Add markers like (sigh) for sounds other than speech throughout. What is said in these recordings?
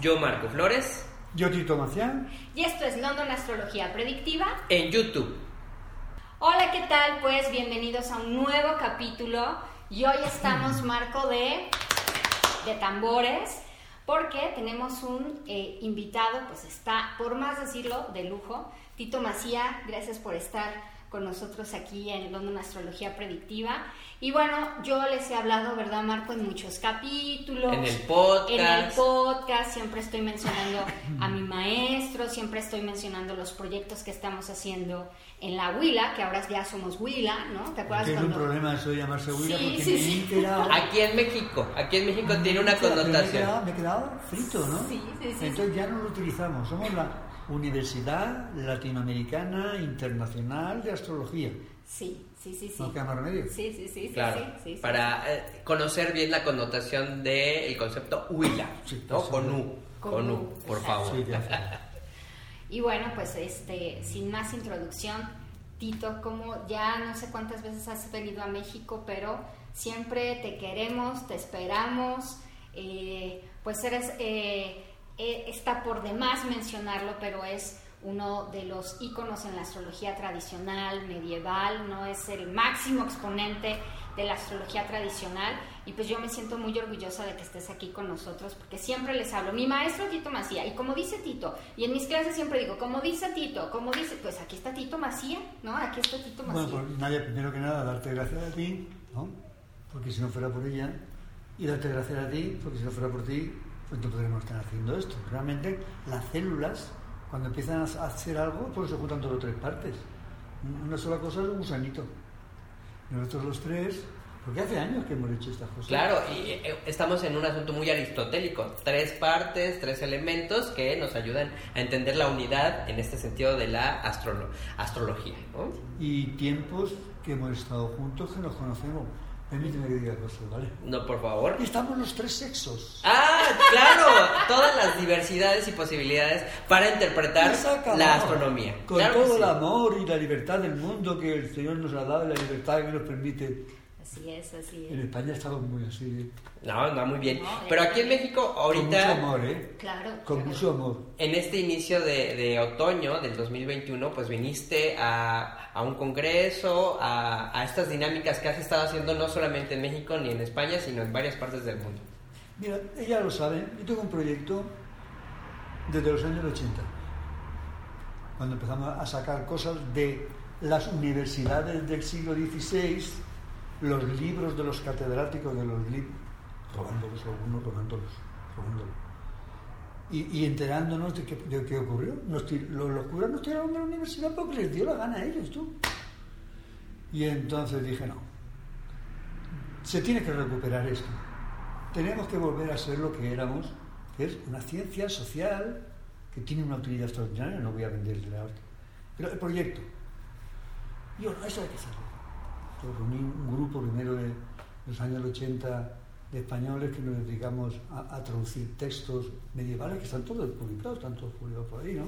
Yo, Marco Flores, Yo, Tito Macián. y esto es London Astrología Predictiva. en YouTube. Hola, ¿qué tal? Pues bienvenidos a un nuevo capítulo y hoy estamos marco de, de tambores porque tenemos un eh, invitado, pues está, por más decirlo, de lujo. Tito Macía, gracias por estar con nosotros aquí en London Astrología Predictiva. Y bueno, yo les he hablado, ¿verdad, Marco? En muchos capítulos. En el podcast. En el podcast, siempre estoy mencionando a mi maestro, siempre estoy mencionando los proyectos que estamos haciendo en la Huila, que ahora ya somos Huila, ¿no? ¿Te acuerdas Tiene un cuando- problema eso de llamarse Huila Sí, porque sí, me sí. he enterado. Aquí en México, aquí en México tiene una Pero Me he, connotación. quedado, me he quedado frito, ¿no? Sí, sí, sí, Entonces ya no lo utilizamos. Somos la Universidad Latinoamericana Internacional de Astrología. Sí, sí, sí, sí. No queda más remedio. Sí, sí, sí, sí, Claro, sí, sí, sí. para eh, conocer bien la connotación del concepto huila, Sí, ¿no? sí. Con U, Con con U, por favor. Sí, ya está. (laughs) Y bueno, pues este, sin más introducción, Tito, como ya no sé cuántas veces has venido a México, pero siempre te queremos, te esperamos, eh, pues eres, eh, eh, está por demás mencionarlo, pero es uno de los íconos en la astrología tradicional, medieval, no es el máximo exponente de la astrología tradicional y pues yo me siento muy orgullosa de que estés aquí con nosotros porque siempre les hablo, mi maestro Tito Macía y como dice Tito, y en mis clases siempre digo, como dice Tito, como dice, pues aquí está Tito Macía, ¿no? Aquí está Tito Macía. Bueno, pues Nadia, primero que nada, darte gracias a ti, ¿no? Porque si no fuera por ella, y darte gracias a ti, porque si no fuera por ti, pues no podríamos estar haciendo esto. Realmente, las células, cuando empiezan a hacer algo, pues se juntan todas las tres partes. Una sola cosa es un gusanito. Nosotros los tres, porque hace años que hemos hecho estas cosas. Claro, y eh, estamos en un asunto muy aristotélico. Tres partes, tres elementos que nos ayudan a entender la unidad en este sentido de la astrolo- astrología. ¿no? Y tiempos que hemos estado juntos, que nos conocemos. Permíteme que diga cosas, ¿vale? No, por favor. Y estamos los tres sexos. Ah, claro, todas las diversidades y posibilidades para interpretar la astronomía. Con Claro todo sí. el amor y la libertad del mundo que el Señor nos ha dado y la libertad que nos permite. Así es, así En es. España estamos muy así, ¿eh? No, no, muy bien. No, Pero eh, aquí en México, Con mucho ahorita, amor, ¿eh? Claro. Con claro. mucho amor. en este inicio de, de otoño del 2021, pues viniste a, a un congreso, a, a estas dinámicas que has estado haciendo no solamente en México ni en España, sino en varias partes del mundo. Mira, ella lo sabe, yo tengo un proyecto desde los años 80, cuando empezamos a sacar cosas de las universidades del siglo XVI, los libros de los catedráticos de los libros, robándolos algunos, robándolos, robándolos. Y, enterándonos de qué, de qué ocurrió. Los, los curas nos tiraron de la universidad porque les dio la gana a ellos, tú. Y entonces dije, no, se tiene que recuperar esto. Tenemos que volver a ser lo que éramos, que es una ciencia social que tiene una utilidad extraordinaria, no voy a venderle la arte. Pero el proyecto, yo, no, eso hay que hacerlo. Yo reuní un grupo primero de los años 80 de españoles que nos dedicamos a, a traducir textos medievales que están todos publicados, están todos publicados por ahí, ¿no?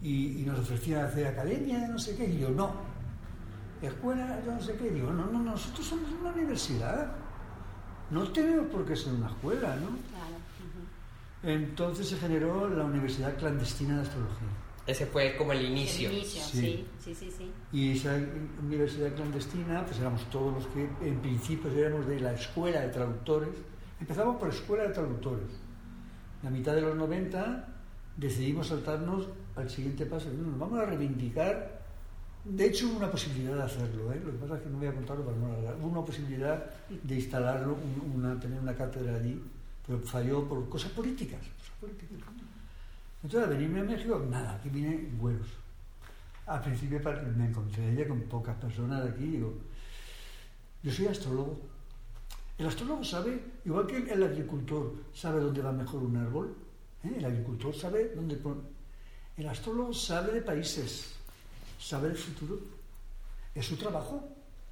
Y, y nos ofrecían hacer academia de no sé qué, y yo, no, escuela de no sé qué, digo, no, no, nosotros somos una universidad, no tenemos por qué ser una escuela, ¿no? Claro. Entonces se generó la Universidad Clandestina de Astrología. Ese fue como el inicio. El inicio, Sí. sí, sí, sí, sí. Y esa universidad clandestina, pues éramos todos los que en principio éramos de la escuela de traductores. Empezamos por escuela de traductores. La mitad de los 90 decidimos saltarnos al siguiente paso. No, Nos vamos a reivindicar. De hecho, hubo una posibilidad de hacerlo. ¿eh? Lo que pasa es que no voy a contarlo para no alargar. Hubo una posibilidad de instalarlo, un- una, tener una cátedra allí, pero falló por cosas políticas. cosas políticas. Entonces, al venirme a México, nada, aquí vine güeros. Al principio me encontré ella con pocas personas de aquí digo, yo soy astrólogo. El astrólogo sabe, igual que el agricultor sabe dónde va mejor un árbol, ¿eh? el agricultor sabe dónde pone. El astrólogo sabe de países, sabe del futuro. Es su trabajo.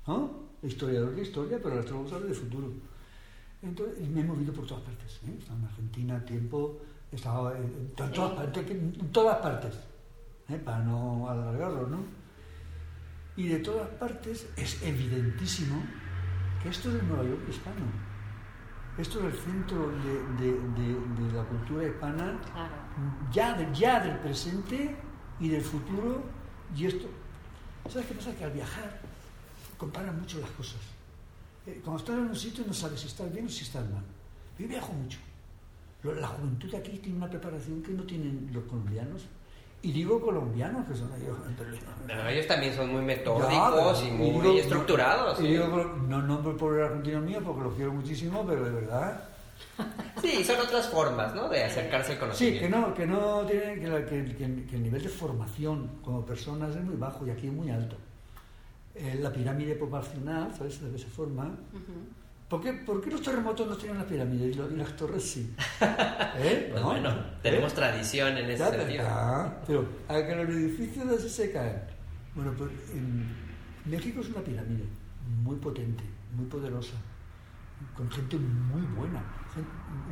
¿no? El historiador de historia, pero el astrólogo sabe del futuro. Entonces, me he movido por todas partes. ¿eh? En Argentina tiempo, he estado en, en todas, partes, en todas partes, ¿eh? para no alargarlo, ¿no? Y de todas partes es evidentísimo que esto es el Nueva York hispano. Esto es el centro de, de- de- de la cultura hispana, Claro. ya, ya del presente y del futuro. Y esto, ¿sabes qué pasa? Que al viajar comparan mucho las cosas. Eh, Cuando estás en un sitio no sabes si estás bien o si estás mal. Yo viajo mucho. La juventud aquí tiene una preparación que no tienen los colombianos. Y digo colombianos, que son ellos. Pero ellos también son muy Ya, metódicos pero- y muy digo- estructurados. y ¿sí? digo, no nombro por el argentino mío porque lo quiero muchísimo, pero de verdad. (laughs) Sí, son otras formas, ¿no? De acercarse al Sí, conocimiento. que no, que no tienen, que, la- que- que- que el nivel de formación como personas es muy bajo y aquí es muy alto. Eh, la pirámide poblacional, ¿sabes de qué se forma? Ujú. ¿Por qué, por qué los terremotos no tienen las pirámides y, las torres sí? (laughs) ¿Eh? Pues ¿No? bueno, ¿Eh? tenemos tradición en ese sentido. ah, pero a que los edificios así se caen. Bueno, pues en México es una pirámide muy potente, muy poderosa, con gente muy buena.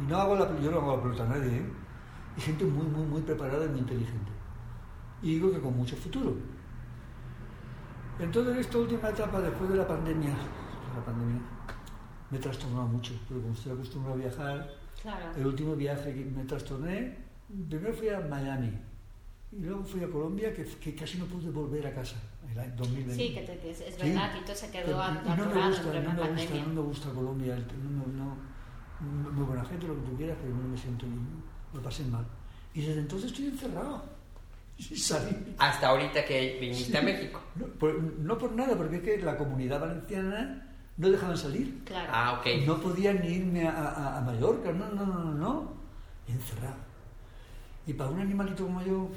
Y no hago la, yo no hago la pelota a nadie, ¿eh? Y gente muy, muy, muy preparada y muy inteligente. Y digo que con mucho futuro. Entonces, en esta última etapa, después de la pandemia, la pandemia me trastornó mucho, porque como estoy acostumbrado a viajar, Claro. el último viaje que me trastorné, primero fui a Miami y luego fui a Colombia, que, que casi no pude volver a casa el año 2020. Sí, que, te- que es, es Sí. verdad, Tito se Pero- quedó y- y no me gusta, en no me gusta, no me gusta Colombia, el- no, no, no- muy buena gente, lo que tú quieras, pero no me siento bien, lo pasé mal. Y desde entonces estoy encerrado, (laughs) sin salir. Hasta ahorita que viniste a México. No por, no por nada, porque es que la comunidad valenciana no dejaban salir. Claro. Ah, ok. No podía ni irme a, a- a Mallorca, no, no, no, no, no. Encerrado. Y para un animalito como yo,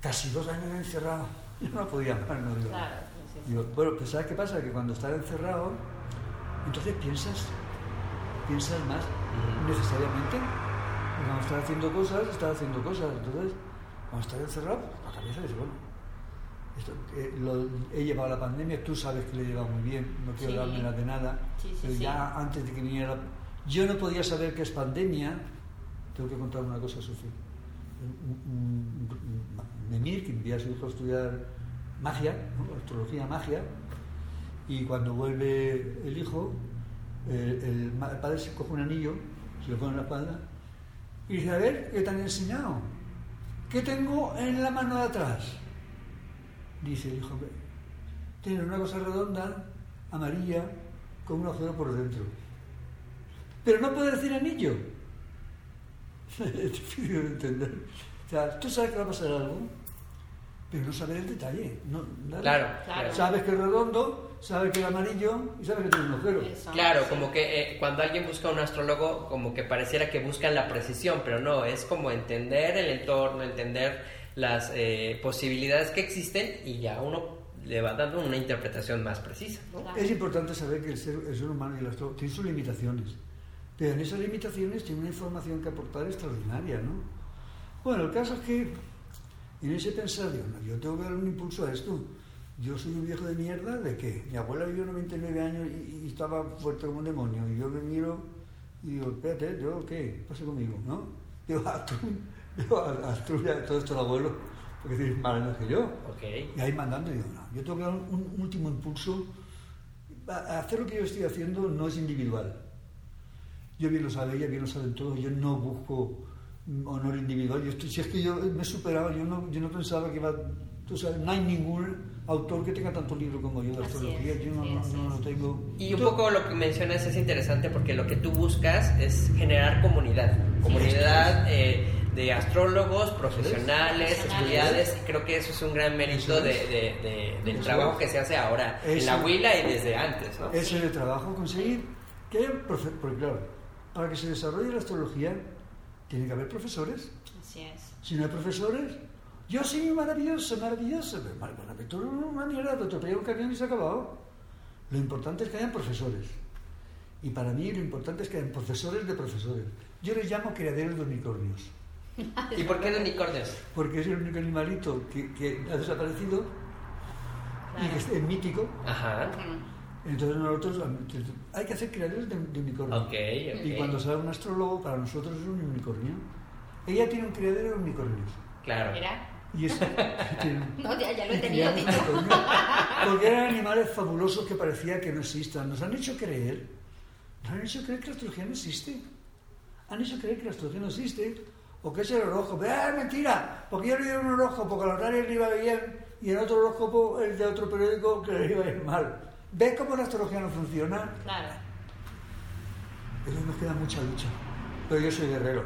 casi dos años encerrado, (laughs) yo no podía más, no digo. Claro, sí, sí. Digo, bueno, pues ¿sabes qué pasa? Que cuando estás encerrado, entonces piensas, piensas más Ujú. necesariamente. Y cuando estás haciendo cosas, estás haciendo cosas. Entonces, cuando estás encerrado, la cabeza dice, bueno, esto, eh, lo- he llevado la pandemia, tú sabes que le he llevado muy bien, no quiero Sí. darme la de nada, Sí, sí, pero ya antes de que viniera, la- yo no podía saber que es pandemia, tengo que contar una cosa, Sofía. Memir, que envía a su hijo a estudiar magia, ¿no? astrología, magia, y cuando vuelve el hijo, el, el padre se coge un anillo, se lo pone en la espalda, y dice, a ver, ¿qué te han enseñado? ¿Qué tengo en la mano de atrás? Dice el hijo, tiene una cosa redonda, amarilla, con un agujero por dentro. Pero no puede decir anillo. (laughs) Es difícil de entender. O sea, tú sabes que va a pasar algo, pero no sabes el detalle. No. Claro. Sabes que es redondo, sabes que es amarillo y sabes que tiene un agujero. Claro, sí. como que eh, cuando alguien busca un astrólogo, como que pareciera que buscan la precisión, pero no, es como entender el entorno, entender las eh, posibilidades que existen y ya uno le va dando una interpretación más precisa. ¿no? Es importante saber que el ser, el ser humano y el astrólogo tienen sus limitaciones, pero en esas limitaciones tiene una información que aportar extraordinaria, ¿no? Bueno, el caso es que en ese pensar, no, yo tengo que dar un impulso a esto. Yo soy un viejo de mierda, ¿de qué? Mi abuela vivió 99 años y, y estaba fuerte como un demonio, y yo me miro y digo, espérate, ¿yo qué? Pasa conmigo, ¿no? Digo, a (laughs) tú, (laughs) a, ya, todo esto el abuelo, porque tienes más años que yo. Ok. Y ahí mandando, digo, no, yo tengo que dar un, un último impulso. A- Hacer lo que yo estoy haciendo no es individual. Yo bien lo sabe ella, bien lo saben todos. Yo no busco honor individual. Yo estoy, si es que yo me he superado, yo no, yo no pensaba que iba. Tú sabes, no hay ningún autor que tenga tanto libro como yo de astrología. yo no, sí, no, no lo tengo. Y un Tú- poco lo que mencionas es interesante porque lo que tú buscas es generar comunidad, comunidad eh, de astrólogos, profesionales, estudiantes, y creo que eso es un gran mérito Eso de, de- de- del Eso trabajo es. que se hace ahora en la Eso. huila y desde antes, ¿no? Ese es el trabajo, conseguir que Porque claro, para que se desarrolle la astrología, tiene que haber profesores. Así es. Si no hay profesores, yo soy maravilloso, maravilloso. Pero, mar- bueno, tú eres una mierda, te atropella un camión y se ha acabado. Lo importante es que hayan profesores. Y para mí lo importante es que hayan profesores de profesores. Yo les llamo criaderos de unicornios. (laughs) ¿Y por qué de unicornios? Porque es el único animalito que, que ha desaparecido y que es, es mítico. Ajá. Entonces nosotros hay que hacer criaderos de, de unicornio. Ok, ok. Y cuando sale un astrólogo, para nosotros es un unicornio. Ella tiene un criadero de unicornios. Claro. Mira. Y es, (laughs) tiene- No, ya, ya lo he tenido, unicornios. Porque eran animales fabulosos que parecía que no existan. Nos han hecho creer, nos han hecho creer que la astrología no existe. Han hecho creer que la astrología no existe. O que es el horóscopo. ¡Ah, mentira! Porque yo leí un horóscopo que a los le iba bien y en otro horóscopo, el de otro periódico, que le iba a ir mal. ¿Ves cómo la astrología no funciona? Claro. Pero nos queda mucha lucha. Pero yo soy guerrero.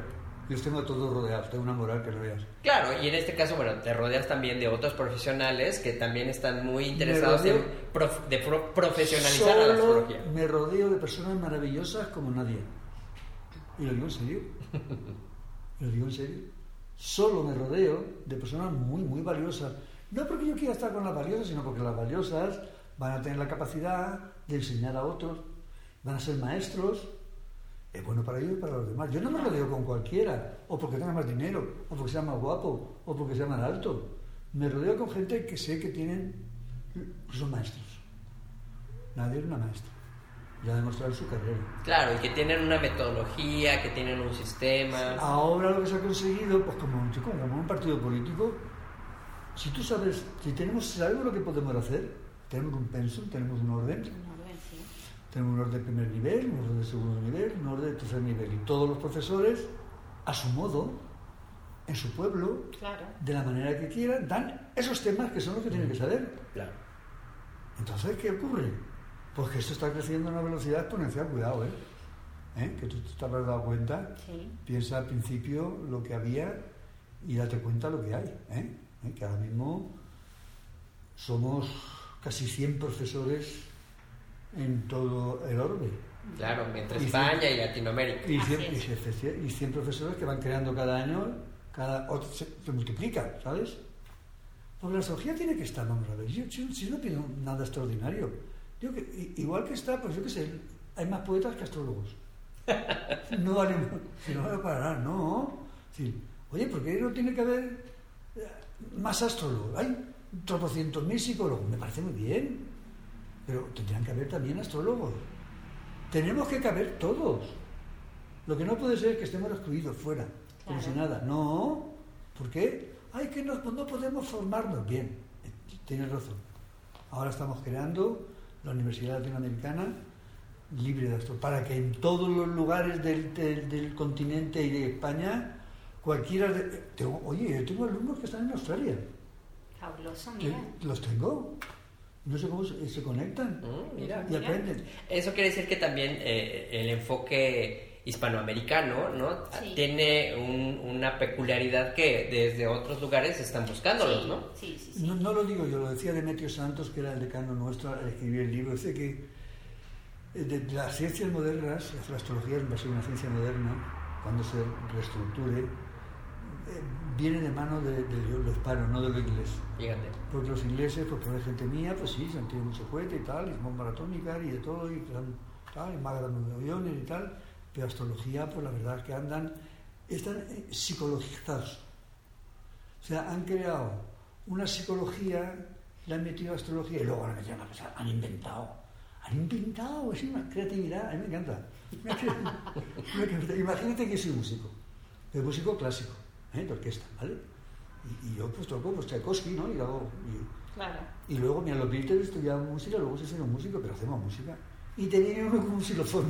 Yo tengo a todos rodeados. Tengo una moral que no veas. Claro, y en este caso, bueno, te rodeas también de otros profesionales que también están muy interesados rodeo- en prof- de pro- profesionalizar a la Solo astrología. me rodeo de personas maravillosas como nadie. Y lo digo en serio. (laughs) Lo digo en serio. Solo me rodeo de personas muy, muy valiosas. No porque yo quiera estar con las valiosas, sino porque las valiosas van a tener la capacidad de enseñar a otros, van a ser maestros. Es bueno para ellos y para los demás. Yo no me rodeo con cualquiera, o porque tenga más dinero, o porque sea más guapo, o porque sea más alto. Me rodeo con gente que sé que tienen, son maestros. Nadie es una maestra. Ya en su carrera. Claro, y que tienen una metodología, que tienen un sistema. Ahora lo que se ha conseguido, pues como, un- como como un partido político, si tú sabes, si tenemos, sabemos lo que podemos hacer, tenemos un pensum, tenemos un orden, Un orden, sí. tenemos un orden de primer nivel, un orden de segundo nivel, un orden de tercer nivel. Y todos los profesores, a su modo, en su pueblo, Claro. de la manera que quieran, dan esos temas que son los que tienen que saber. Claro. Entonces, ¿qué ocurre? Pues que esto está creciendo a una velocidad exponencial, cuidado, ¿eh? ¿Eh? Que tú te habrás dado cuenta. Sí. Piensa al principio lo que había y date cuenta lo que hay. ¿eh? ¿Eh? Que ahora mismo somos casi 100 profesores en todo el orbe. Claro, entre Y España y Latinoamérica. Y Así 100, y es. 100 y 100 profesores que van creando cada año, cada otro, se, se multiplica, ¿sabes? Porque la astrología tiene que estar, vamos a ver. Yo, si no pido nada extraordinario. Que, igual que está, pues yo qué sé, hay más poetas que astrólogos. No vale, si no vale para nada, no. Sí. Oye, ¿por qué no tiene que haber eh, más astrólogos? Hay tropocientos mil psicólogos, me parece muy bien. Pero tendrían que haber también astrólogos. Tenemos que caber todos. Lo que no puede ser es que estemos excluidos fuera, como Claro. si nada. No. ¿Por qué? Ay, que no, no podemos formarnos. Bien, eh, tienes razón. Ahora estamos creando la Universidad Latinoamericana libre de astro, para que en todos los lugares del, del- del continente y de España, cualquiera de... tengo- oye, yo tengo alumnos que están en Australia. Fabuloso, mira. los tengo. No sé cómo se, se conectan Mm, mira. y aprenden. Eso quiere decir que también eh, el enfoque hispanoamericano, ¿no? Sí. Tiene un- una peculiaridad que desde otros lugares están buscándolos, sí, ¿no? Sí, sí, sí. No, no lo digo yo, lo decía Demetrio Santos, que era el decano nuestro, al escribir el libro. Dice que eh, de, las ciencias modernas, la astrología va a ser una ciencia moderna, cuando se reestructure, eh, viene de mano de, de lo hispano, no de lo inglés. Fíjate. Porque los ingleses, pues por gente mía, pues sí, se han tirado mucho cohete y tal, y bomba atómica y de todo, y tal, y más grandes aviones y tal, pero astrología, pues la verdad es que andan, están eh, psicologizados. O sea, han creado una psicología, le han metido astrología y luego han metido una cosa, han inventado. Han inventado, es una creatividad, a mí me encanta. (laughs) Imagínate que soy músico, pero músico clásico, ¿eh? de orquesta, ¿vale? Y, y yo pues toco pues, Tchaikovsky, ¿no? Y, hago, y, Claro. y luego, mira, los Beatles estudiaban música, luego se hicieron músico, pero hacemos música. Y te viene uno con un xilofón.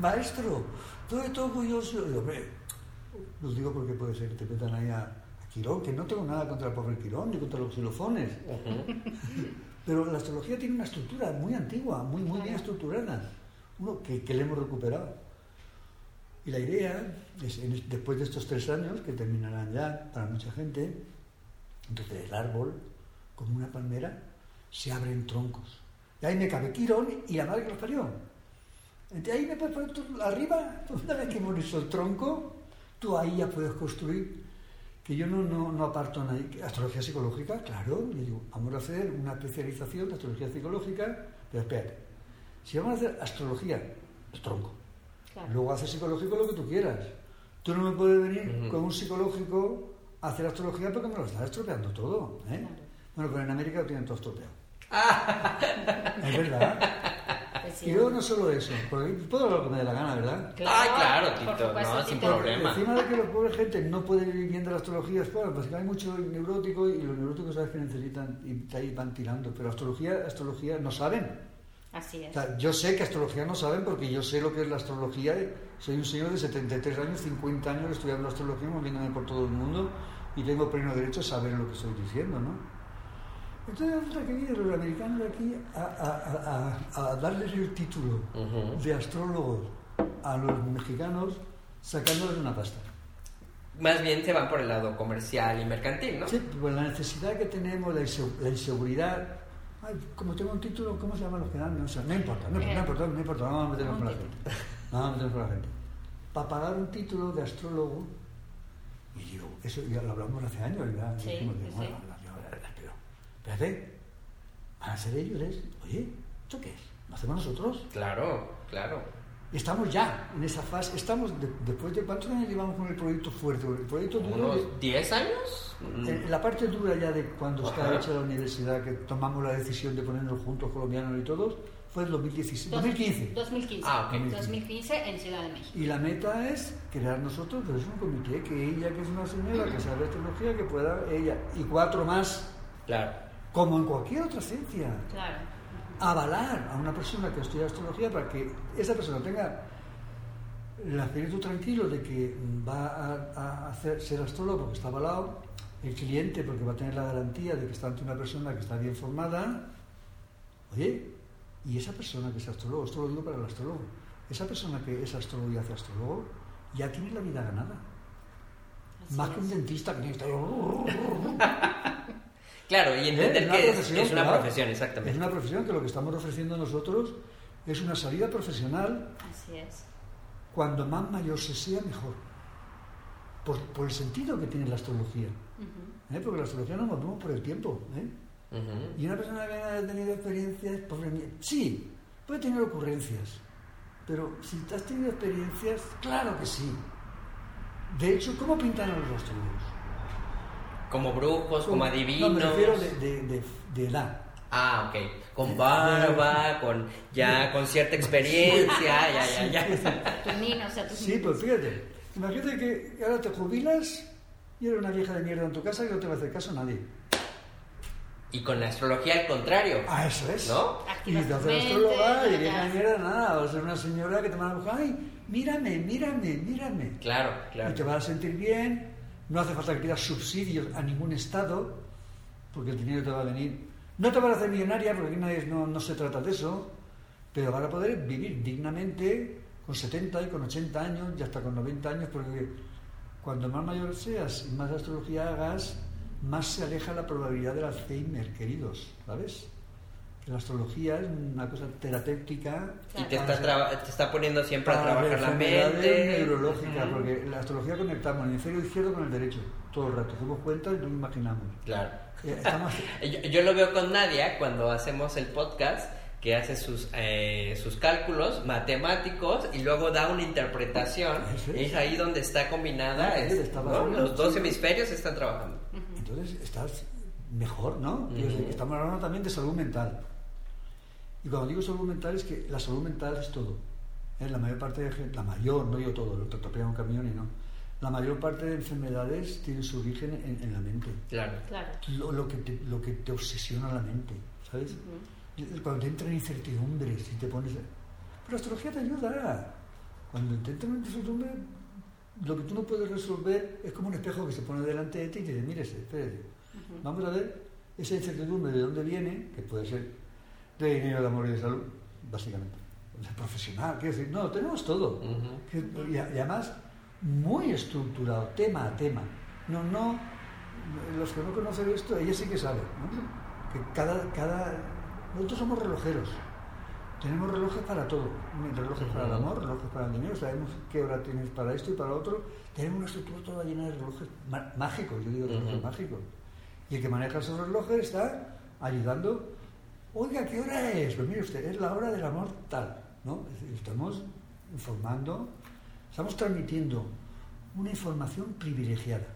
Maestro, todo esto orgulloso. Yo, hombre, los digo porque puede ser que te metan ahí a, a Quirón, que no tengo nada contra el pobre Quirón ni contra los xilofones. Pero la astrología tiene una estructura muy antigua, muy, muy bien estructurada, uno que, que le hemos recuperado. Y la idea es, en- después de estos tres años, que terminarán ya para mucha gente, entonces el árbol, como una palmera, se abren troncos. Y ahí me cabe Quirón y la madre que los parió. Entonces ahí me puedes poner tú arriba, una vez que hecho el tronco, tú ahí ya puedes construir. Que yo no, no, no aparto a nadie. Astrología psicológica, claro, yo digo, vamos a hacer una especialización de astrología psicológica, pero espérate, si vamos a hacer astrología es tronco. Claro. Luego haces psicológico lo que tú quieras. Tú no me puedes venir Ujú. con un psicológico a hacer astrología porque me lo estás estropeando todo. ¿eh? Claro. Bueno, pero en América lo tienen todo estropeado. (laughs) Es verdad. Pues sí. Y luego no solo eso, porque puedo hablar lo que me dé la gana, ¿verdad? Ay, claro, Tito, supuesto, no, sin problema. Encima de que la pobre gente no puede vivir bien de la astrología, es bueno, pues que hay mucho neurótico y los neuróticos sabes que necesitan y ahí van tirando, pero astrología, astrología no saben. Así es. O sea, yo sé que astrología no saben porque yo sé lo que es la astrología. Soy un señor de 73 años, 50 años estudiando astrología, moviéndome por todo el mundo y tengo pleno derecho a saber lo que estoy diciendo, ¿no? Entonces resulta que vienen los americanos de aquí a, a- a- a darles el título de astrólogos a los mexicanos sacándoles una pasta. Más bien se van por el lado comercial y mercantil, ¿no? Sí, pues la necesidad que tenemos, la, inse- la inseguridad. Ay, como tengo un título, ¿cómo se llaman los que dan? No, sé, no importa, no, no importa, no importa, no vamos a meternos con la gente. No vamos a meternos con la gente. Para pagar un título de astrólogo, y digo, eso ya lo hablamos hace años, ya Sí, dijimos, digo, sí. bueno, espérate, van a ser ellos, ¿es? oye, ¿esto qué es? ¿Lo hacemos nosotros? Claro, claro. Estamos ya en esa fase, estamos de- después de cuántos años llevamos con el proyecto fuerte, el proyecto duro. ¿Unos 10 años? Mm, en la parte dura ya de cuando está Ajá. hecha la universidad, que tomamos la decisión de ponernos juntos, colombianos y todos, fue en 2016, Dos- 2015. 2015. Ah, ok. 2015 en Ciudad de México. Y la meta es crear nosotros, pero es un comité, que ella, que es una señora que sabe astrología, que pueda, ella y cuatro más, Claro. Como en cualquier otra ciencia, Claro. avalar a una persona que estudia astrología para que esa persona tenga el espíritu tranquilo de que va a, a hacer, ser astrólogo porque está avalado, el cliente porque va a tener la garantía de que está ante una persona que está bien formada. Oye, y esa persona que es astrólogo, esto lo digo para el astrólogo, esa persona que es astrólogo y hace astrólogo, ya tiene la vida ganada. Así Más que un dentista que tiene que estar... Claro, y entender ¿Eh? Que es, es una claro. profesión, Es exactamente. una profesión que lo que estamos ofreciendo nosotros es una salida profesional Así es. cuando más mayor se sea, mejor. Por, por el sentido que tiene la astrología. ¿eh? Porque la astrología nos movemos por el tiempo. ¿eh? Y una persona que haya tenido experiencias, pobre mía, sí, puede tener ocurrencias. Pero si has tenido experiencias, claro que sí. De hecho, ¿cómo pintan a los astrólogos? Como brujos, como No, adivinos. me refiero de, de- de- de edad. Ah, ok. Con barba, con ya con cierta (laughs) experiencia, ya, ya, ya. Tus niños, o sea, tus Sí, pues fíjate. Imagínate que ahora te jubilas y eres una vieja de mierda en tu casa y no te va a hacer caso nadie. Y con la astrología al contrario. Ah, eso es. ¿No? Y te haces astróloga y vieja de mierda, nada. Vas a ser una señora que te va a buscar, ay, mírame, mírame, mírame. Claro, Y te claro. vas a sentir bien, no hace falta que pidas subsidios a ningún estado, porque el dinero te va a venir. No te van a hacer millonaria, porque aquí nadie, no, no se trata de eso, pero van a poder vivir dignamente con 70 y con 80 años y hasta con 90 años, porque cuando más mayor seas y más astrología hagas, más se aleja la probabilidad del Alzheimer, queridos, ¿sabes? La astrología es una cosa terapéutica. Y te para está, te está poniendo siempre a para trabajar la mente. neurológicas, Ujú. porque la astrología conectamos el hemisferio izquierdo con el derecho, todo el rato, hacemos cuenta y no imaginamos. Claro. Eh, estamos- (laughs) Yo, yo lo veo con Nadia cuando hacemos el podcast, que hace sus, eh, sus cálculos matemáticos y luego da una interpretación. Y es. es ahí donde está combinada. Ah, es- Los dos hemisferios están trabajando. Entonces estás mejor, ¿no? Estamos hablando también de salud mental. Y cuando digo salud mental es que la salud mental es todo. ¿eh? La mayor parte de gente, la mayor, no yo todo, lo atropella un camión y no. La mayor parte de enfermedades tienen su origen en, en la mente. Claro. Claro. Lo, lo que te, lo que te obsesiona la mente, ¿sabes? Cuando te entra en incertidumbre, si te pones... Pero la astrología te ayuda. Cuando te entra en incertidumbre, lo que tú no puedes resolver es como un espejo que se pone delante de ti y te dice, mire, espérate, vamos a ver esa incertidumbre de dónde viene, que puede ser de dinero, de amor y de salud, básicamente. De profesional, quiero decir, no, tenemos todo. Ujú. Que- y, y además, muy estructurado, tema a tema. No, no, los que no conocen esto, ellos sí que saben, ¿no? Que cada, cada, nosotros somos relojeros. Tenemos relojes para todo. Relojes para el amor, relojes para el dinero. Sabemos qué hora tienes para esto y para otro. Tenemos una estructura toda llena de relojes mágicos. Yo digo relojes Ujú. mágicos. Y el que maneja esos relojes está ayudando. Oiga, ¿qué hora es? Pues mire usted, es la hora del amor tal. ¿no? Estamos informando, estamos transmitiendo una información privilegiada.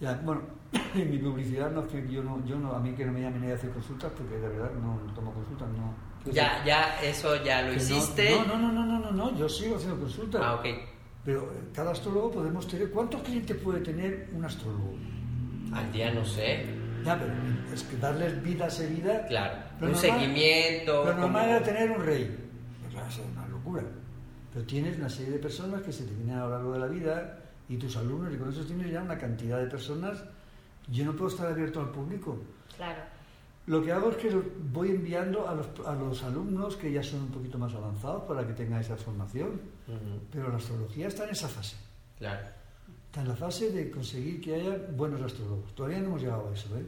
Ya, bueno, (coughs) en mi publicidad no es que yo no, yo no, a mí que no me llamen a hacer consultas porque de verdad no, no tomo consultas, no. Ya, ya, eso ya lo Que no- hiciste. No, no, no, no, no, no, yo sigo haciendo consultas. Ah, ok. Pero eh, cada astrólogo podemos tener. ¿Cuántos clientes puede tener un astrólogo? Al día no sé. Ya, pero es que darles vida a esa vida. Claro. Lo un normal- seguimiento. Lo normal como- era tener un rey. Pues claro, es una locura. Pero tienes una serie de personas que se te vienen a lo largo de la vida y tus alumnos, y con eso tienes ya una cantidad de personas. Yo no puedo estar abierto al público. Claro. Lo que hago es que voy enviando a los, a los alumnos que ya son un poquito más avanzados para que tengan esa formación. Pero la astrología está en esa fase. Claro. Está en la fase de conseguir que haya buenos astrólogos. Todavía no hemos llegado a eso, ¿eh?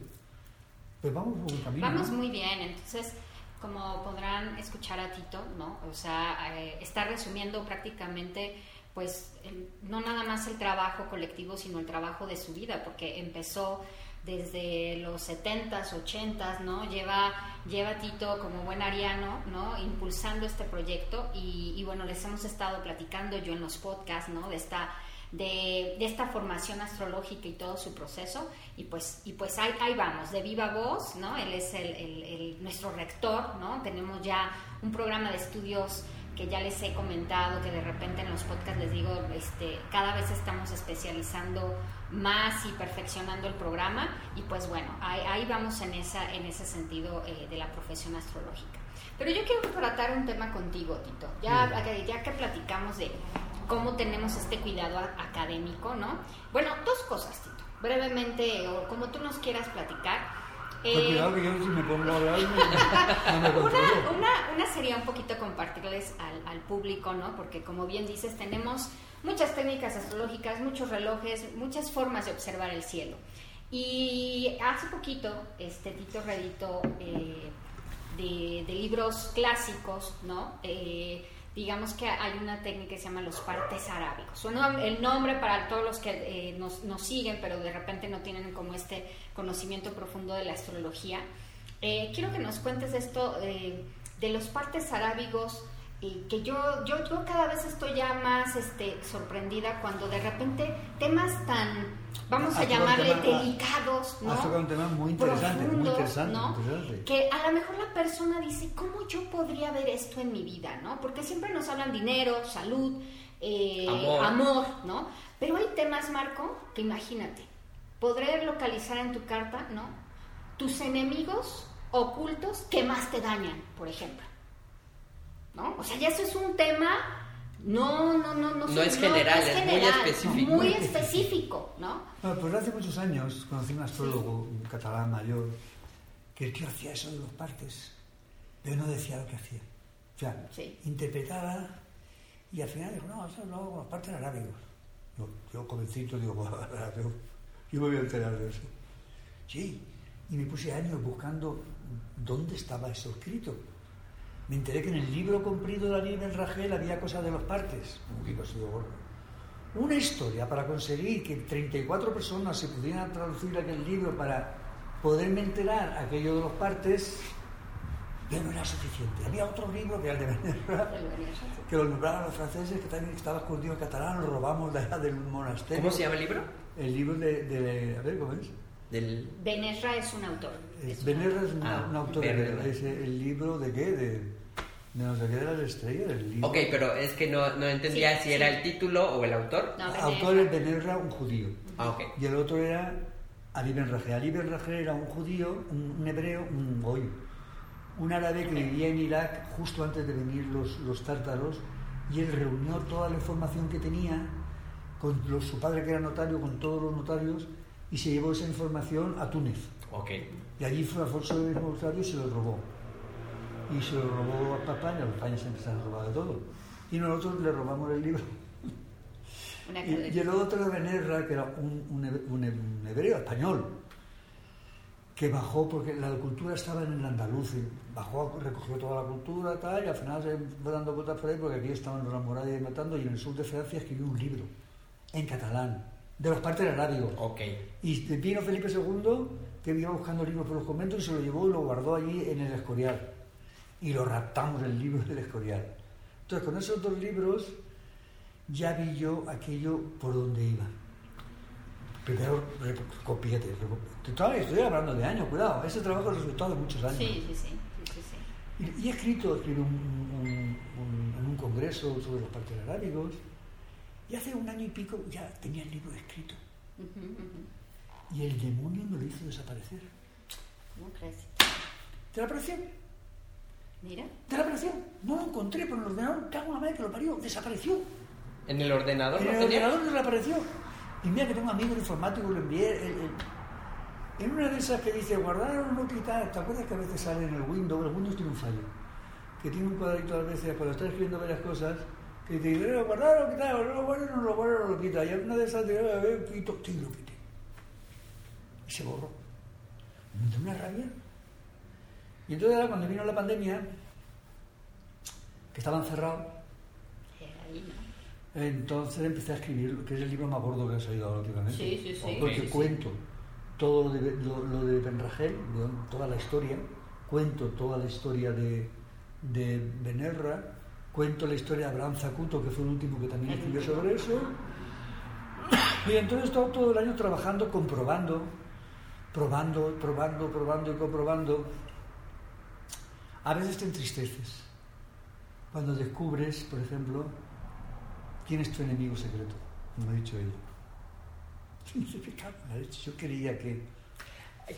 Pero vamos por buen camino. Vamos ¿no? muy bien, entonces, como podrán escuchar a Tito, ¿no? O sea, eh, está resumiendo prácticamente, pues, el- no nada más el trabajo colectivo, sino el trabajo de su vida, porque empezó desde los 70s, 80s, ¿no? Lleva, lleva Tito como buen ariano, ¿no? Impulsando este proyecto y, y bueno, les hemos estado platicando yo en los podcasts, ¿no? De esta de, de esta formación astrológica y todo su proceso. Y pues y pues ahí, ahí vamos de viva voz no él es el, el- el- nuestro rector no tenemos ya un programa de estudios que ya les he comentado que de repente en los podcasts les digo este cada vez estamos especializando más y perfeccionando el programa. Y pues bueno ahí, ahí vamos en esa en ese sentido eh, de la profesión astrológica. Pero yo quiero tratar un tema contigo Tito. Ya ya que platicamos de cómo tenemos este cuidado académico, ¿no? Bueno, dos cosas, Tito. Brevemente, o como tú nos quieras platicar. Pues Eh, cuidado que yo si me pongo a hablar no me (laughs) una, una, una sería un poquito compartirles al, al público, ¿no? Porque como bien dices, tenemos muchas técnicas astrológicas, muchos relojes, muchas formas de observar el cielo. Y hace poquito, este Tito reeditó eh, de, de libros clásicos, ¿no? Eh, digamos que hay una técnica que se llama los partes arábicos. El nombre para todos los que eh, nos, nos siguen, pero de repente no tienen como este conocimiento profundo de la astrología. Eh, quiero que nos cuentes esto eh, de los partes arábigos, eh, que yo, yo, yo cada vez estoy ya más este, sorprendida cuando de repente temas tan, vamos a llamarle tema- delicados, ¿no? Has tocado un tema muy interesante, muy Profundos, interesante, ¿no? interesante. Que a lo mejor la persona dice, ¿cómo yo podría ver esto en mi vida, no? Porque siempre nos hablan dinero, salud, eh, Amor. amor, ¿no? Pero hay temas, Marco, que imagínate, podré localizar en tu carta, ¿no? Tus enemigos ocultos que más te dañan, por ejemplo. ¿No? O sea, ya eso es un tema no no no no, No es general, es muy específico. muy específico, ¿no? Bueno, pues hace muchos años conocí un astrólogo, un catalán mayor, que el tío hacía eso de los partes, pero no decía lo que hacía. O sea, Sí. interpretaba y al final dijo, no, eso lo hago con los partes arábigos. Yo, yo jovencito digo, (laughs) "Buah, yo, yo me voy a enterar de eso. Sí, y me puse años buscando dónde estaba eso escrito. Me enteré que en el libro comprido de Libre Rangel había cosas de los partes. Un poquito así de gordo. Una historia para conseguir que 34 personas se pudieran traducir aquel libro para poderme enterar aquello de los partes, ya no era suficiente. Había otro libro que era el de Benerra, que lo nombraron los franceses, que también estaba escondido en catalán, lo robamos de allá del monasterio. ¿Cómo se llama el libro? El libro de, de- a ver, ¿cómo es? Del... Benesra es un autor. Es un Benerra es una- Ah, un autor, es el libro de qué? De, de las estrellas, el libro. Ok, pero es que no, no entendía Sí, si era sí. el título o el autor. No, El autor es Benerra, un judío. Ah, ok. Y el otro era Ali Ben Rajel. Ali Ben Rajel era un judío, un, un hebreo, un goy, un árabe que vivía en Irak justo antes de venir los, los tártaros y él reunió toda la información que tenía con los- su padre que era notario, con todos los notarios y se llevó esa información a Túnez. Ok. Y allí fue Alfonso de Notario y se lo robó. Y se lo robó a España, los España siempre se han robado de todo. Y nosotros le robamos el libro. Y, y el otro de Benerra, que era un, un un he- un hebreo español, que bajó porque la cultura estaba en el andaluz, y bajó, recogió toda la cultura tal, y al final se fue dando vueltas por ahí porque aquí estaban los murallas matando, y en el sur de Francia escribió un libro, en catalán, de los partes arábigos. Ok. Y vino Felipe II, que iba buscando libros por los conventos, y se lo llevó y lo guardó allí en el Escorial. Y lo raptamos el libro del Escorial. Entonces, con esos dos libros ya vi yo aquello por donde iba. Primero, copíate. Estoy hablando de años, cuidado. Ese trabajo es resultado de muchos años. Sí, sí, sí. sí, sí, Y, y, he escrito, escribí un, un, un, en un congreso sobre los parques arábigos. Y hace un año y pico ya tenía el libro escrito. Uh -huh, uh -huh. Y el demonio me lo hizo desaparecer. ¿Te la apareció? Mira. ¿Te la apareció? No lo encontré por el ordenador. Cago en la madre que lo parió. Desapareció. ¿En el ordenador? En ¿no el ordenador desapareció. Y mira que tengo amigos informáticos, lo envié. El, el, en una de esas que dice guardar o no quitar, ¿te acuerdas que a veces sale en el Windows? El Windows tiene un fallo. Que tiene un cuadrito a veces cuando está escribiendo varias cosas. Que te dice guardar o quitar, o no lo guardas, no lo guardas, no lo quitas. Y alguna de esas te dice, a ver, quito, sí, lo quité. Y se borró. Me dio una rabia. Y entonces ahora cuando vino la pandemia, que estaban cerrados, Ahí, ¿no? entonces empecé a escribir, que es el libro más gordo que ha salido ahora últimamente. Sí, sí, sí. Porque Sí, sí. cuento todo lo de, lo, lo de toda la historia, cuento toda la historia de, de Benerra, cuento la historia de Abraham Zacuto, que fue el último que también escribió sobre eso. Y entonces he estado todo el año trabajando, comprobando, probando, probando, probando y comprobando. A veces te entristeces cuando descubres, por ejemplo, quién es tu enemigo secreto, como ha dicho ella. Sí, sí, me. Yo quería que.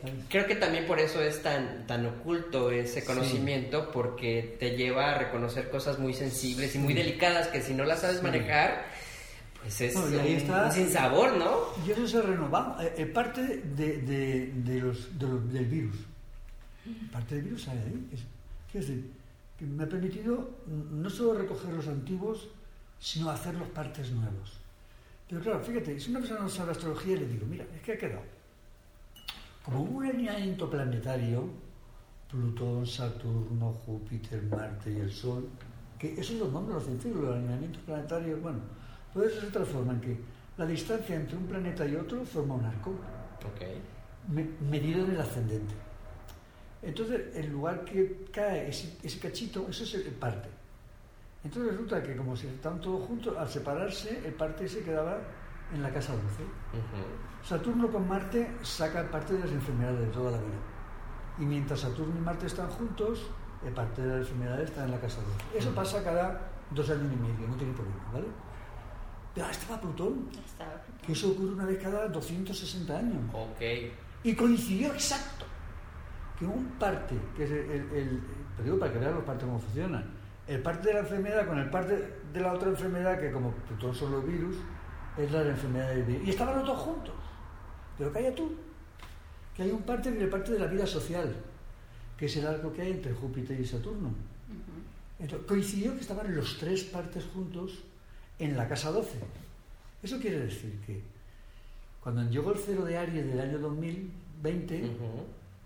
¿sabes? Creo que también por eso es tan, tan oculto ese Sí. conocimiento, porque te lleva a reconocer cosas muy sensibles y muy Sí. delicadas que si no las sabes Sí. manejar, pues es No, ahí está. un sinsabor, ¿no? Y eso se renovaba. Eh, eh, parte de, de- de los, de los- del virus. Parte del virus hay ahí. Es, decir, que me ha permitido no solo recoger los antiguos, sino hacerlos partes nuevos. Pero claro, fíjate, si una persona no sabe astrología, le digo, mira, es que ha quedado. Como un alineamiento planetario, Plutón, Saturno, Júpiter, Marte y el Sol, que esos los nombres los científicos, los alineamientos planetarios, bueno, pues se transforma en que la distancia entre un planeta y otro forma un arco, me- medido en el ascendente. Entonces, el lugar que cae ese, ese cachito, eso es el parte. Entonces resulta que como si estaban todos juntos, al separarse, el parte se quedaba en la casa 12. Ujú. Saturno con Marte saca parte de las enfermedades de toda la vida. Y mientras Saturno y Marte están juntos, eh, parte de las enfermedades está en la casa 12. Eso pasa cada dos años y medio, no tiene problema, ¿vale? Pero ahora estaba Plutón, Estaba que eso ocurre una vez cada 260 años. Ok. Y coincidió exacto que un parte, que es el, el- digo para que vean los partes cómo funcionan, el parte de la enfermedad con el parte de la otra enfermedad, que como todos son los virus, es la de la enfermedad del virus. Y estaban los dos juntos. Pero calla tú, que hay un parte que es el parte de la vida social, que es el arco que hay entre Júpiter y Saturno. Entonces, coincidió que estaban los tres partes juntos en la casa 12. Eso quiere decir que cuando llegó el cero de Aries del año 2020, Ujú.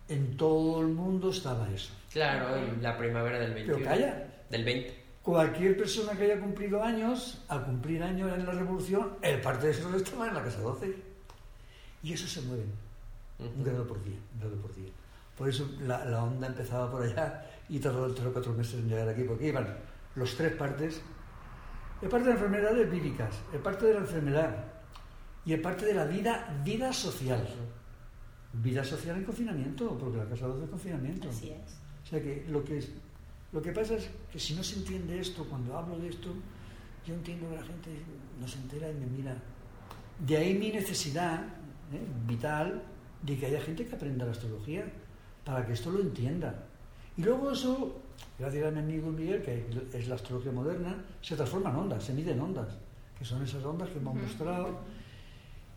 En todo el mundo estaba eso. Claro, y la primavera del 21. Pero calla, Del 20. cualquier persona que haya cumplido años, al cumplir años en la revolución, el parte de eso estaba en la casa 12. Y eso se mueve, un Ujú. grado por día, un grado por día. Por eso la, la onda empezaba por allá y tardó tres o cuatro meses en llegar aquí, porque iban los tres partes. El parte de enfermedades víricas, el parte de la enfermedad y el parte de la vida, vida social. Vida social en confinamiento, porque la casa 12 es confinamiento. Así es. O sea que lo que es, lo que pasa es que si no se entiende esto, cuando hablo de esto, yo entiendo que la gente no se entera y me mira. De ahí mi necesidad ¿eh? vital de que haya gente que aprenda la astrología para que esto lo entienda. Y luego eso, gracias a mi amigo Miguel, que es la astrología moderna, se transforma en ondas, se miden ondas, que son esas ondas que hemos mostrado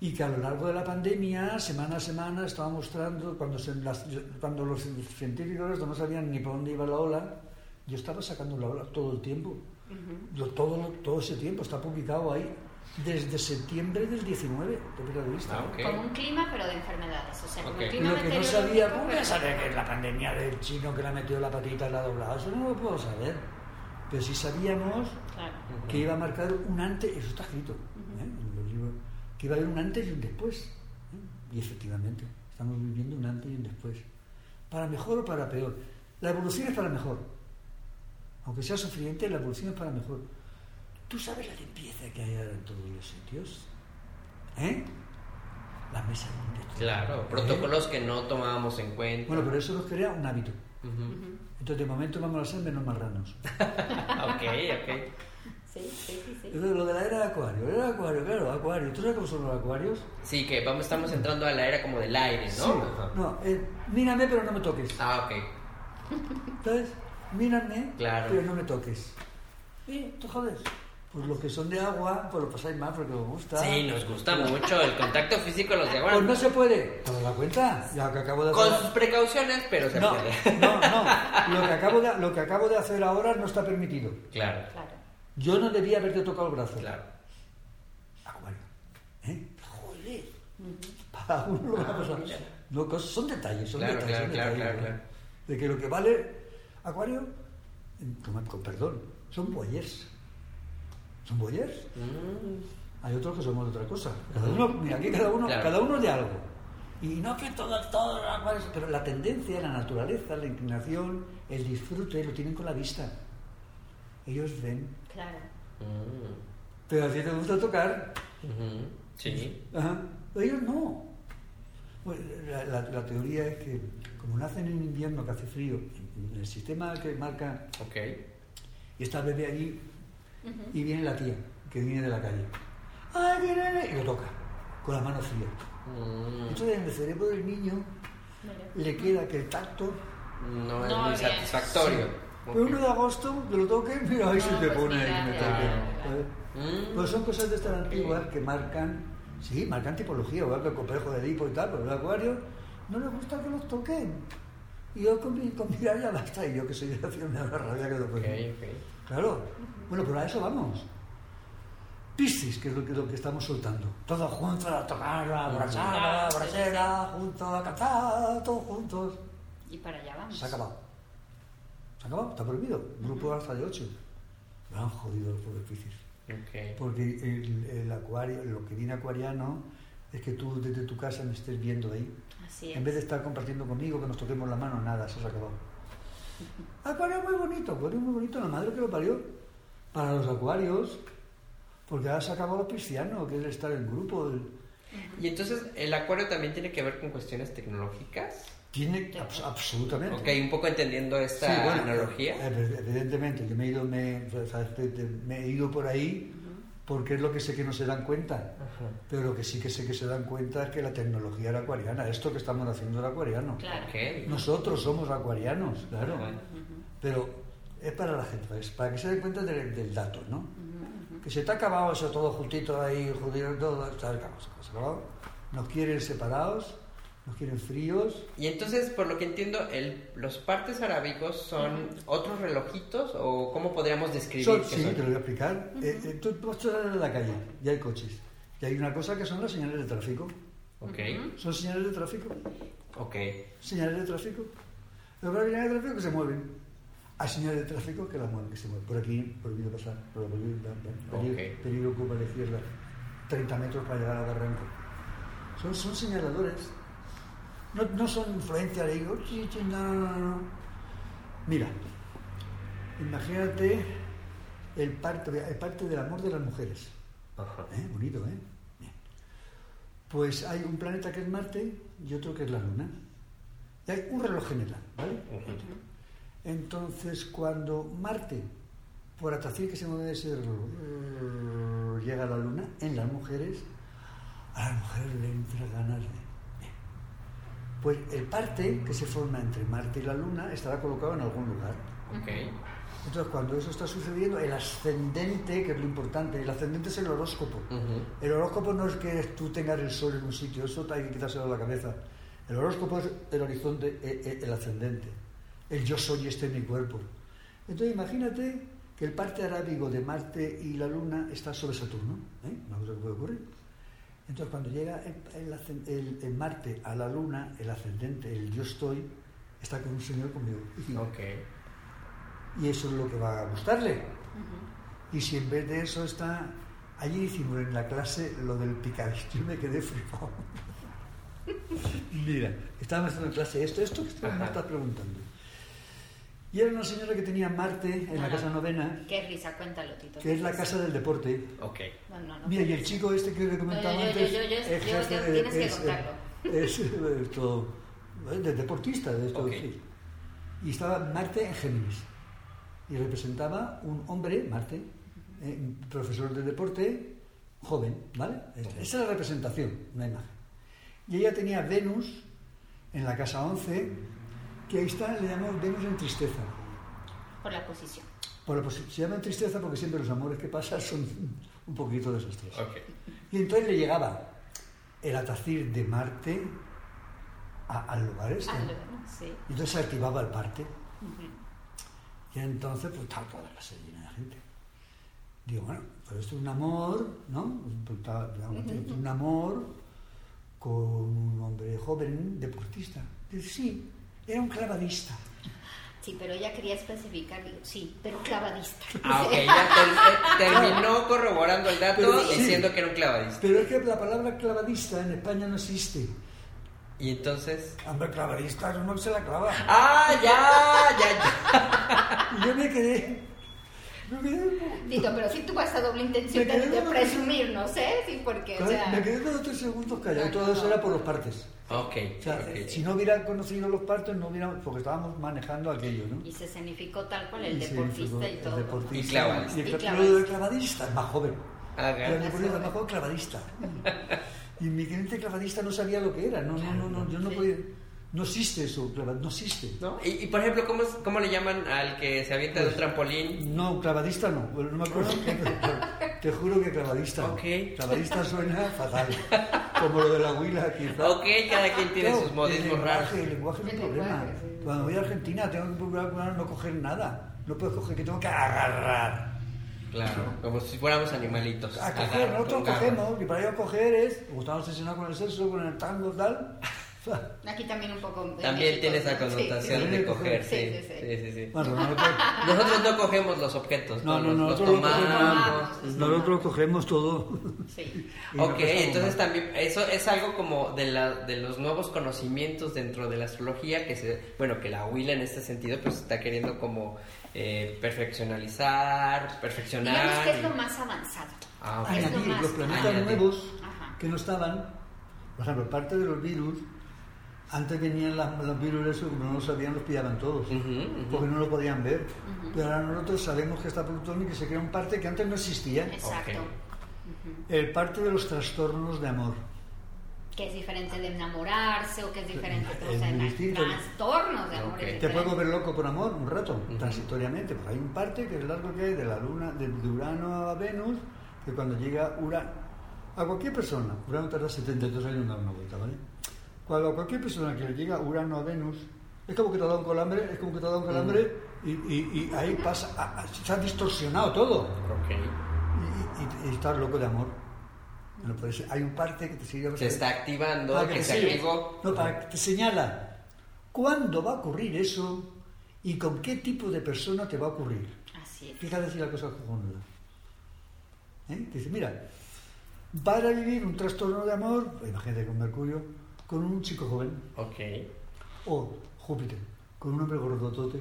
y que a lo largo de la pandemia, semana a semana, estaba mostrando, cuando, se- las- cuando los científicos no sabían ni por dónde iba la ola, yo estaba sacando la ola todo el tiempo. Yo todo, todo ese tiempo está publicado ahí desde septiembre del 19, de vista. Ah. Como un clima, pero de enfermedades. O sea, el clima Lo que no sabía, ¿cómo voy a saber que es la pandemia del chino que le ha metido la patita y la ha doblado? Eso no lo puedo saber. Pero sí sabíamos Claro. Que iba a marcar un antes, eso está escrito, ¿eh? en los libros, que iba a haber un antes y un después. ¿eh? Y efectivamente, estamos viviendo un antes y un después. Para mejor o para peor. La evolución es para mejor. aunque sea sufriente, la evolución es para mejor. ¿Tú sabes la limpieza que hay ahora en todos los sitios? ¿Eh? La mesa limpia. Claro, ¿Eh? protocolos que no tomábamos en cuenta. Bueno, pero eso nos crea un hábito. Ujú. Entonces, de momento vamos a ser menos marranos. (laughs) ok, ok. Sí, sí, sí, sí. Entonces, lo de la era de acuario. La era de acuario, claro, acuario. ¿Tú sabes cómo son los acuarios? Sí, que vamos, estamos entrando a la era como del aire, ¿no? Sí. Ajá. No, eh, mírame, pero no me toques. Ah, ok. ¿Sabes? Mírame, Claro. pero no me toques. Y te jodes. Pues los que son de agua, pues lo pasáis mal porque os gusta. Sí, nos gusta mucho el contacto físico de los de agua. Pues no se puede. ¿Te das la cuenta? Ya que acabo de Con hacer. sus precauciones, pero se No, puede. no, no. (laughs) Lo que, acabo de, lo que acabo de hacer ahora no está permitido. Claro, Claro. Yo no debía haberte tocado el brazo. claro. Acuario. ¿Eh? Joder. Para uno lo. No, cosas- son detalles, son Claro, detalles. claro, son claro, detalles. De que lo que vale Acuario, con, con perdón, son boyers. Son boyers. Mm, Hay otros que somos de otra cosa. Cada uno, mira, aquí cada uno, cada uno de algo. Y no que todo, todo, los acuarios, pero la tendencia, la naturaleza, la inclinación, el disfrute, lo tienen con la vista. Ellos ven. Claro. mm, Pero a ti te gusta tocar. Sí. Ajá. Ellos no. Bueno, la, la- la teoría es que como nacen en invierno que hace frío, en el sistema que marca, Ok. y está el bebé allí, y viene la tía, que viene de la calle. ¡Ay, viene! viene", Y lo toca, con la mano fría. Mm, Entonces en el cerebro del niño le queda que el tacto, no es No, muy bien. satisfactorio. Pero Ok. 1 de agosto, que lo toque, mira, ahí No, se te pues pone ahí mira, que me claro, toque. claro. ¿sabes? Mm, Pues son cosas de estas antiguas que marcan, sí, marcan tipología, igual que el complejo de Edipo y tal, pero el acuario no les gusta que los toquen. Y yo con, mi- con mirar ya basta, y yo que soy de la ciudad me da la rabia que lo toquen. ok. Claro, bueno, pero a eso vamos. Piscis, que es lo que, lo que estamos soltando. Todos juntos a tocar, a abrazar, a Ah, sí, brasera, juntos a cantar, todos juntos. Y para allá vamos. Se ha acabado. Se acabado, está prohibido. Grupo hasta de ocho. Lo han jodido los pobres Piscis. Ok. Porque el, el acuario, lo que viene acuariano es que tú desde tu casa me estés viendo ahí. Así es. En vez de estar compartiendo conmigo, que nos toquemos la mano, nada, eso se ha acabado. (laughs) Acuario muy bonito, acuario muy bonito, la madre que lo parió. Para los acuarios, porque ahora se acabó lo cristiano, que es estar en grupo. el- Y entonces, ¿el acuario también tiene que ver con cuestiones tecnológicas? Tiene abs- absolutamente. Ok, un poco entendiendo esta Sí, bueno, analogía. eh, Evidentemente, yo me he ido, me, ¿sabes? Te- te- me he ido por ahí porque es lo que sé que no se dan cuenta. Ajá. Pero lo que sí que sé que se dan cuenta es que la tecnología era acuariana. Esto que estamos haciendo era acuariano. Claro. Nosotros somos acuarianos, claro. Ajá. Pero es para la gente, es para que se den cuenta del, del dato, ¿no? Que se te ha acabado eso todo justito ahí, jodido todo, ha acabado, se ha acabado. Nos quieren separados, nos quieren fríos. Y entonces, por lo que entiendo, el, los partes arábicos son otros relojitos o cómo podríamos describir Son- que sí, son? te lo voy a explicar. Eh, eh, tú vas a en la calle y hay coches. Y hay una cosa que son las señales de tráfico. Ok, Son señales de tráfico. ok. Señales de tráfico. Hay señales de tráfico que se mueven. Hay señales de tráfico que las mueven, que se mueven. Por aquí, prohibido pasar. Por aquí, peligro, Ok. peligro curva a la izquierda. 30 metros para llegar al barranco. Son, son señaladores. No, no son influencias de digo, no, no, no, no. Mira, imagínate el parte, el parte del amor de las mujeres. Ajá. ¿Eh? Bonito, ¿eh? Bien. Pues hay un planeta que es Marte y otro que es la Luna. Y hay un reloj general, ¿vale? Entonces, cuando Marte, por atracción que se mueve ese reloj, llega a la Luna, en las mujeres, a las mujeres le entra ganas de... Pues el parte que se forma entre Marte y la Luna estará colocado en algún lugar. Ok. Entonces, cuando eso está sucediendo, el ascendente, que es lo importante, el ascendente es el horóscopo. El horóscopo no es que tú tengas el sol en un sitio, eso hay que quitárselo de la cabeza. El horóscopo es el horizonte, e- e- el ascendente. El yo soy este en mi cuerpo. Entonces, imagínate que el parte arábigo de Marte y la Luna está sobre Saturno. ¿eh? Una cosa que puede ocurrir. Entonces, cuando llega el, el ascen- el- el Marte a la Luna, el ascendente, el yo estoy, está con un señor conmigo. Ok. Y eso es lo que va a gustarle. Y si en vez de eso está... Allí hicimos en la clase lo del picadillo y me quedé flipado. (laughs) Mira, estábamos haciendo en clase esto, esto que me estás preguntando. Y era una señora que tenía Marte en la casa novena, Qué risa, cuéntalo, Tito. que es la casa del deporte. Ok. No, no, no. Mira, y el chico este que le comentaba No, yo- yo- antes... yo- yo- yo- es yo- de- tienes que es, contarlo. Es, eh, esto, eh, de deportista, de esto, Ok. sí. Y estaba Marte en Géminis. Y representaba un hombre, Marte, eh, profesor de deporte, joven, ¿vale? Esa es la representación, una imagen. Y ella tenía Venus en la casa 11, que ahí está, le llamamos Venus en tristeza. Por la posición. Por la posi- se llama en tristeza porque siempre los amores que pasan son un poquito desastrosos. Ok. Y entonces le llegaba el atacir de Marte a- al lugar este. Sí. Y entonces se activaba el parte. Y entonces, pues estaba toda la casa llena de gente. Digo, bueno, pero esto es un amor, ¿no? Pues, un amor con un hombre joven, deportista. Dice, sí, era un clavadista. Sí, pero ella quería especificar, digo, sí, pero clavadista. Ah, ok, (laughs) ya ter- terminó corroborando el dato Pero sí. diciendo que era un clavadista. Pero es que la palabra clavadista en España no existe. Y entonces. Hombre, clavadista uno que se la clava. ¡Ah, ya! ¡Ya, ya! Y (laughs) yo me quedé. Me quedé. un poco- Tito, pero sí tuvo esa doble intención Me de, presumir, no sé, sí, porque, o sea... me quedé o tres segundos callado. No, Todo no. eso era por los partes. Ok, O sea, ok. si no hubiera conocido los partes, no hubiera. Porque estábamos manejando aquello, ¿no? Y se escenificó tal cual el Y deportista y el todo. deportista. Y clavadista. Y el Y cla- clavadista. pero el clavadista es más joven. Ah, Y el deportista más joven, clavadista. Y mi cliente clavadista no sabía lo que era. No, no, no, no, yo no Sí. podía. No existe eso, clava- no existe. ¿No? Y, y, por ejemplo, ¿cómo, es- ¿cómo le llaman al que se avienta de un trampolín? No, clavadista no. Bueno, no me acuerdo. (laughs) Te juro que clavadista. no. Ok. Clavadista suena fatal. Como lo de la huila, quizá. Ok, cada quien tiene Claro, sus modismos raros. El lenguaje es un problema. lenguaje, sí. Cuando voy a Argentina tengo que procurar no coger nada. No puedo coger, que tengo que agarrar. Claro, como si fuéramos animalitos. A coger, Agarra, nosotros cogemos, y para ir a coger es, como estamos obsesionados con el sexo, con el tango, tal. (laughs) Aquí también un poco... También México, tiene esa ¿no? Sí, connotación sí. de coger, Sí, sí. Bueno, nosotros, (laughs) Nosotros no cogemos los objetos, no, no, los, los nosotros lo tomamos. cogemos, nosotros cogemos todo. Sí. No Ok, entonces mal. también eso es algo como de, la, de los nuevos conocimientos dentro de la astrología que se, bueno, que la huila en este sentido pues está queriendo como eh, perfeccionalizar, perfeccionar. Digamos que es lo más avanzado. Ah, ok. Es lo Añadir más- los planetas Añadir. nuevos Ajá. que no estaban, por ejemplo, parte de los virus, antes venían las- los virus esos, como no lo sabían, los pillaban todos, Ujú, ujú. porque no lo podían ver. Pero ahora nosotros sabemos que está Plutón y que se crea un parte que antes no existía, Exacto. Ok. el parte de los trastornos de amor. Que es diferente de enamorarse o que es diferente Es o sea, muy de distinto. trastornos de amor. Te puedo volver loco por amor un rato, transitoriamente. Pues hay un parte que es largo que hay de la luna, de, de Urano a Venus, que cuando llega Urano, a cualquier persona, Urano tarda 72 años en dar una vuelta, ¿vale? Cuando a cualquier persona que le llega Urano a Venus, es como que te ha dado un calambre, es como que te ha dado un calambre y, y- y ahí pasa, a- a- se ha distorsionado todo. Ok. Y, y- y estás loco de amor. Bueno, pues hay un parte que te sigue Se está activando, para que te se activó. No, para que te señala cuándo va a ocurrir eso y con qué tipo de persona te va a ocurrir. Así es. Fíjate si la cosa cojonuda. ¿Eh? Te Dice, mira, para vivir un trastorno de amor, imagínate con Mercurio, con un chico joven, Ok. o Júpiter, con un hombre gordotote.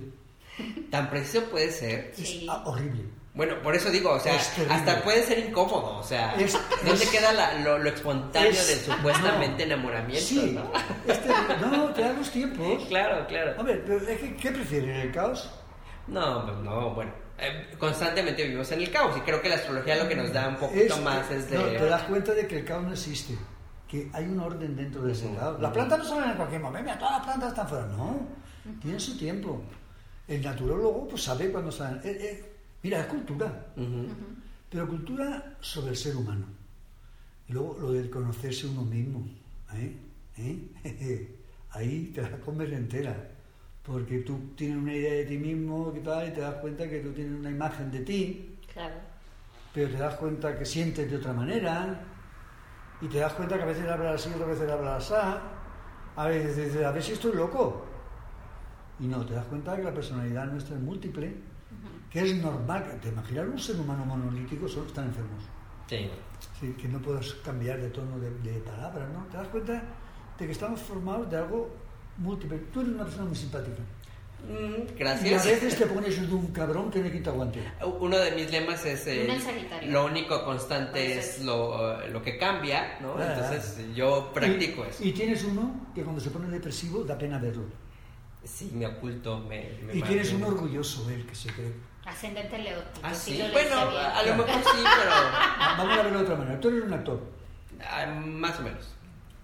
Tan preciso puede ser. Sí. Es ah, horrible. Bueno, por eso digo, o sea, hasta puede ser incómodo, o sea, Es- ¿dónde es- queda la- lo, lo espontáneo es- del supuestamente (laughs) no. enamoramiento? Sí, ¿no? es terrible. no, te da los tiempos. Claro, claro. Hombre, pero es que, ¿qué prefieren? ¿El caos? No, pues no, bueno, eh, constantemente vivimos en el caos y creo que la astrología lo que nos da un poquito Es- más es de... No, te das cuenta de que el caos no existe, que hay un orden dentro de ese Ujú, caos. Las plantas no salen en cualquier momento, mira, todas las plantas están fuera. No, tienen su tiempo. El naturólogo pues sabe cuándo salen. Eh, eh, mira, es cultura, pero cultura sobre el ser humano. Y luego lo de conocerse uno mismo. ¿eh? ¿Eh? (laughs) Ahí te la comes entera. Porque tú tienes una idea de ti mismo y tal, y te das cuenta que tú tienes una imagen de ti, Claro. pero te das cuenta que sientes de otra manera y te das cuenta que a veces hablas así, otras veces hablas así. A veces dices, a ver si estoy loco. Y no, te das cuenta que la personalidad nuestra es múltiple, que es normal. que Te imaginas un ser humano monolítico, solo están enfermos. Sí. Sí, que no puedes cambiar de tono de, de palabra, ¿no? Te das cuenta de que estamos formados de algo múltiple. Tú eres una persona muy simpática. Mm, Y a gracias. veces te pones de un cabrón que me quita guante. Uno de mis lemas es el- lo único constante Entonces- es lo, lo que cambia, ¿no? Ah. Entonces yo practico y, eso. Y tienes uno que cuando se pone depresivo da pena verlo. Sí, me oculto, me... me Y tienes un orgulloso él que se cree. Ascendente Leo. Ah, sí bueno, a lo mejor sí, pero Ah, Vamos a verlo de otra manera. Tú eres un actor. ah, más o menos.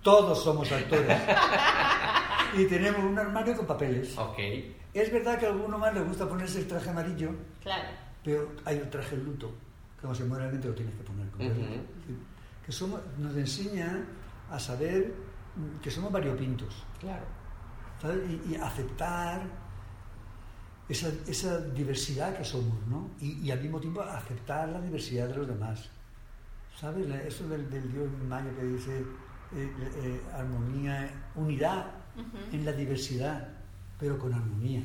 Todos somos actores. y tenemos un armario con papeles. Ok. Es verdad que a alguno más le gusta ponerse el traje amarillo, Claro. pero hay el traje luto, que como se muere alguien te lo tienes que poner. Que somos, nos enseña a saber que somos variopintos. Claro. ¿sabes? Y, y aceptar esa, esa diversidad que somos, ¿no? Y, y al mismo tiempo aceptar la diversidad de los demás. ¿Sabes? Eso del, del Dios maya que dice eh, eh, armonía, unidad en la diversidad, pero con armonía.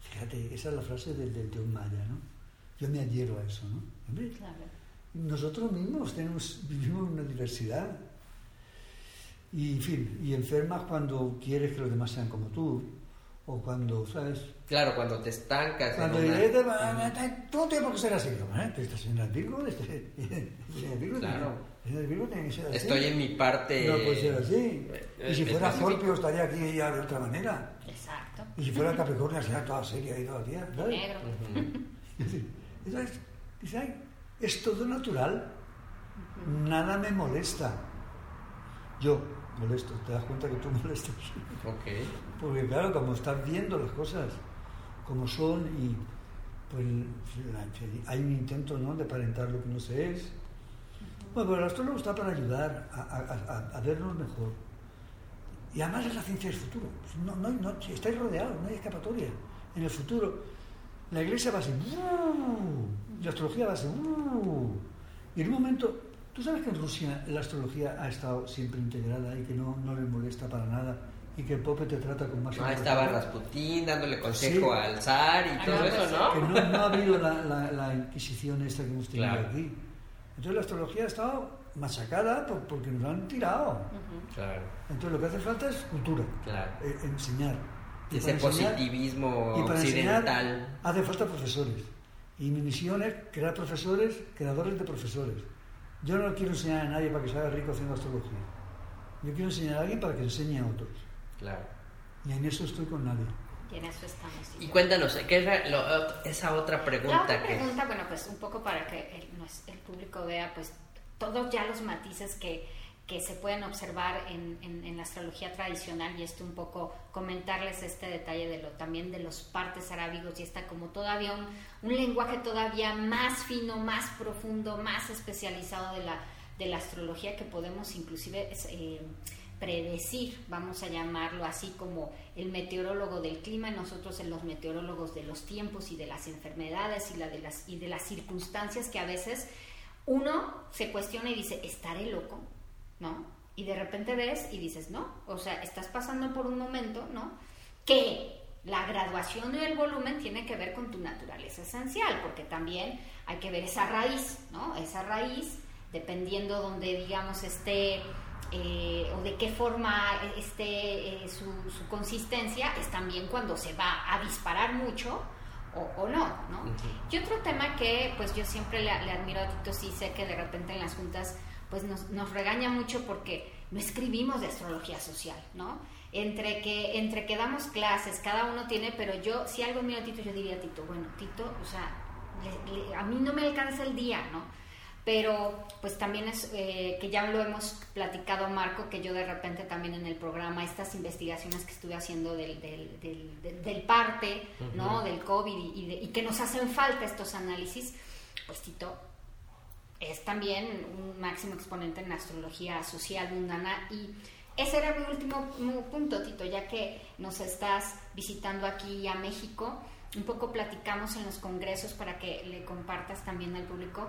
Fíjate, esa es la frase del, del Dios maya, ¿no? Yo me adhiero a eso, ¿no? Hombre, Claro. nosotros mismos tenemos, (laughs) vivimos una diversidad. Y, en fin, y enfermas cuando quieres que los demás sean como tú, o cuando, ¿sabes? Claro, cuando te estancas en Cuando una- dices, tú no tienes por qué ser así. Digo, ¿eh? Pero esta señora es Virgo, este, esta señora es Virgo, Claro. esta señora es Virgo tiene que ser así. Estoy en mi parte... No puede ser así. eh, Y si fuera específica. Scorpio estaría aquí ya de otra manera. Exacto. Y si fuera Capricornio sería toda seria y todo el día. ¿sabes? Negro. Ujú. Es decir, eso es, dice, "Ay, es todo natural. Nada me molesta. Yo molesto, te das cuenta que tú (laughs) molestas. Ok. Porque claro, como estás viendo las cosas como son y pues la- hay un intento ¿no? de aparentar lo que no se es. Bueno, pero el astrólogo está para ayudar a, a- a- a vernos mejor. Y además es la ciencia del futuro. No, no, no, estáis rodeados, no hay escapatoria. En el futuro, la iglesia va a ser... "Uh", la astrología va a ser... "Uh". y en un momento, tú sabes que en Rusia la astrología ha estado siempre integrada y que no, no les molesta para nada y que el Pope te trata con más Ah, estaba Rasputín dándole consejo Sí. al zar y Ah, todo no, eso, pues, ¿no? que no, no ha habido la, la- la inquisición esta que hemos tenido Claro. aquí. Entonces la astrología ha estado machacada por- porque nos han tirado. Ujú. Claro, Entonces lo que hace falta es cultura, claro. eh, enseñar. Y Ese enseñar- positivismo y para enseñar occidental. hace falta profesores. Y mi misión es crear profesores, creadores de profesores. Yo no quiero enseñar a nadie para que se haga rico haciendo astrología. Yo quiero enseñar a alguien para que enseñe a otros. Claro. Y en eso estoy con nadie. Y en eso estamos. Y Tito. cuéntanos, ¿qué es la- lo- esa otra pregunta La otra que... pregunta, bueno, pues un poco para que el, el público vea, pues todos ya los matices que, que se pueden observar en, en- la astrología tradicional y esto un poco comentarles este detalle de lo también de los partes arábigos y está como todavía un, un lenguaje todavía más fino, más profundo, más especializado de la, de la astrología que podemos inclusive eh, predecir, vamos a llamarlo así como el meteorólogo del clima, nosotros en los meteorólogos de los tiempos y de las enfermedades y, la de las, y de las circunstancias que a veces uno se cuestiona y dice, ¿estaré loco? ¿No? Y de repente ves y dices, no, o sea, estás pasando por un momento, ¿no? Que la graduación del volumen tiene que ver con tu naturaleza esencial, porque también hay que ver esa raíz, ¿no? Esa raíz, dependiendo donde, digamos, esté eh, o de qué forma esté eh, su, su consistencia, es también cuando se va a disparar mucho o, o no, ¿no? Y otro tema que pues yo siempre le, le admiro a Tito, sí sé que de repente en las juntas pues nos, nos regaña mucho porque no escribimos de astrología social, ¿no? Entre que, entre que damos clases, cada uno tiene, pero yo, si algo miro a Tito, yo diría a Tito, bueno, Tito, o sea, le- le- a mí no me alcanza el día, ¿no? Pero pues también es eh, que ya lo hemos platicado Marco, que yo de repente también en el programa, estas investigaciones que estuve haciendo del, del, del, del- parte, ¿no? Del COVID y, y de- y que nos hacen falta estos análisis, pues Tito es también un máximo exponente en astrología social mundana y ese era mi último punto, Tito, ya que nos estás visitando aquí a México, un poco platicamos en los congresos para que le compartas también al público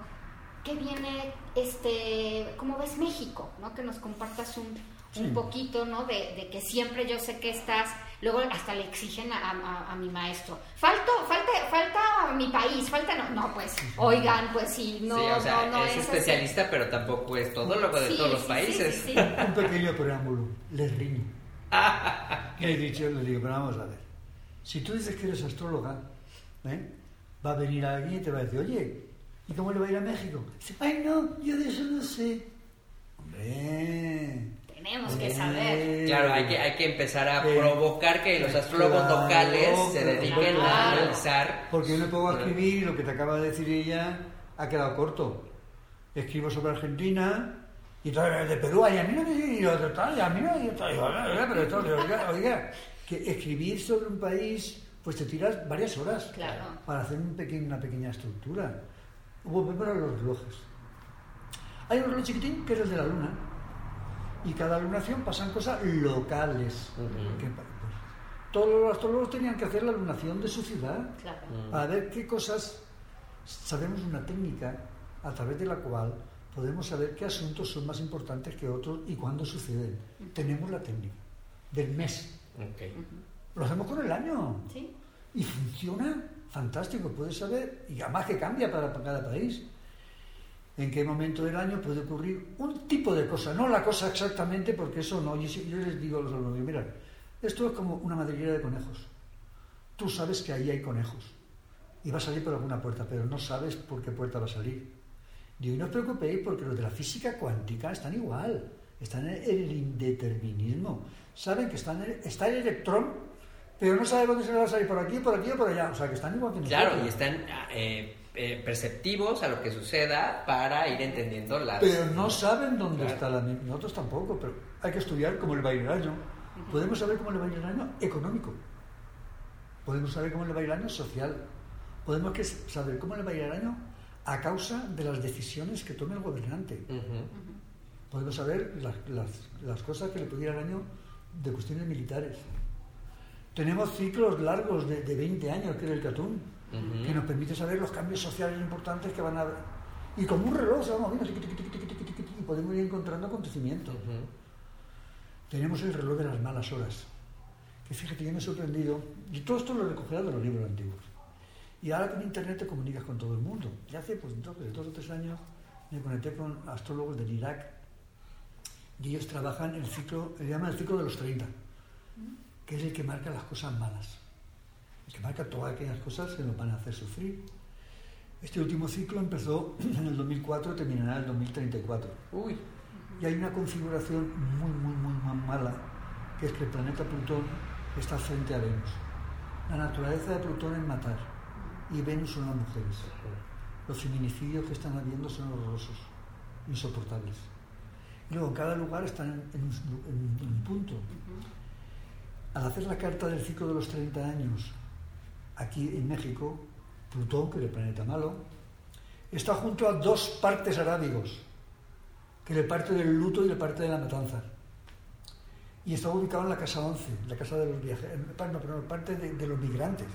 qué viene, este, cómo ves México, ¿no? Que nos compartas un, un Sí. poquito, ¿no? De, de que siempre yo sé que estás, luego hasta le exigen a, a- a mi maestro, falto, falta, falta mi país, falta, no, no, pues, oigan, pues sí, no, sí, o sea, no, no es así. especialista, pero tampoco es todólogo de Sí, todos los países. sí, sí, sí. (laughs) Un pequeño preámbulo, les riño. (laughs) He dicho, le digo, pero vamos a ver. Si tú dices que eres astróloga, ¿eh? va a venir alguien y te va a decir, oye, ¿y cómo le va a ir a México? Dice, ay no, yo de eso no sé. Hombre. Tenemos que saber. Claro, hay que, hay que empezar a Eh, provocar que los astrólogos claro, locales se claro, dediquen a claro. analizar. Porque yo me pongo a escribir y lo que te acaba de decir ella ha quedado corto. Escribo sobre Argentina y todo de Perú, ay, a mí no me y otro tal, y a mí no, y otro, y oiga, oiga, pero esto, oiga, oiga, que escribir sobre un país, pues te tiras varias horas Claro. para hacer un peque- una pequeña estructura. Hubo para los relojes. Hay un reloj chiquitín que es el de la luna. Y cada lunación pasan cosas locales. Ujú. Que, pues, todos los astrólogos tenían que hacer la lunación de su ciudad Claro. para ver qué cosas sabemos una técnica a través de la cual podemos saber qué asuntos son más importantes que otros y cuándo suceden. Tenemos la técnica del mes. Ok. Lo hacemos con el año ¿Sí? y funciona fantástico. Puedes saber, y además que cambia para cada país, en qué momento del año puede ocurrir un tipo de cosa, no la cosa exactamente, porque eso no. Yo, yo les digo a los alumnos, mira, esto es como una madriguera de conejos. Tú sabes que ahí hay conejos y va a salir por alguna puerta, pero no sabes por qué puerta va a salir. Digo, y no os preocupéis porque los de la física cuántica están igual, están en el indeterminismo. Saben que están en- está el electrón, pero no sabe dónde se le va a salir, por aquí, por aquí o por allá. O sea, que están igual que nosotros. Claro, y están eh, eh, perceptivos a lo que suceda para ir entendiendo las... Pero no saben dónde Claro. está la Nosotros tampoco, pero hay que estudiar cómo le va a ir el año. Podemos saber cómo le va a ir el año económico. Podemos saber cómo le va a ir el año social. Podemos que- saber cómo le va a ir el año a causa de las decisiones que tome el gobernante. Ujú. Podemos saber las, las- las cosas que le puede ir al año de cuestiones militares. Tenemos ciclos largos de, de 20 años, que es el Catún, que nos permite saber los cambios sociales importantes que van a haber. Y como un reloj, se vamos viendo, y podemos ir encontrando acontecimientos. Tenemos el reloj de las malas horas, que fíjate, yo me he sorprendido, y todo esto lo he recogido de los libros antiguos. Y ahora con Internet te comunicas con todo el mundo. Y hace pues, entonces, dos o tres años me conecté con astrólogos del Irak, y ellos trabajan el ciclo, le llaman el ciclo de los 30, que es el que marca las cosas malas, el que marca todas aquellas cosas que nos van a hacer sufrir. Este último ciclo empezó (clears throat) en el 2004 y terminará en el 2034. Uy. Y hay una configuración muy, muy, muy, muy mala, que es que el planeta Plutón está frente a Venus. La naturaleza de Plutón es matar, y Venus son las mujeres. Los feminicidios que están habiendo son horrorosos, insoportables. Y luego, en cada lugar están en, en un, en un punto. Al hacer la carta del ciclo de los 30 años, aquí en México, Plutón, que es el planeta malo, está junto a dos partes arábigos, que es el parte del luto y el parte de la matanza. Y está ubicado en la casa 11, la casa de los viajeros, no, perdón, parte de, los migrantes,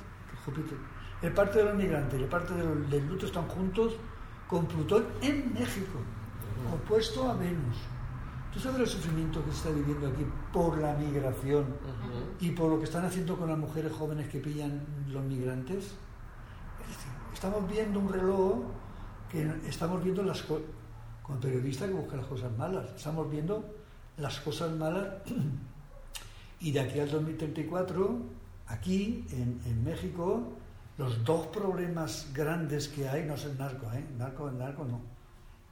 Júpiter. El parte de los migrantes y el parte del luto están juntos con Plutón en México, opuesto a Venus. ¿Tú sabes el sufrimiento que se está viviendo aquí por la migración Ujú. y por lo que están haciendo con las mujeres jóvenes que pillan los migrantes? Es decir, estamos viendo un reloj que estamos viendo las cosas, como periodista que busca las cosas malas, estamos viendo las cosas malas (clears throat) y de aquí al 2034, aquí en, en México, los dos problemas grandes que hay, no es el narco, ¿eh? narco, el narco no,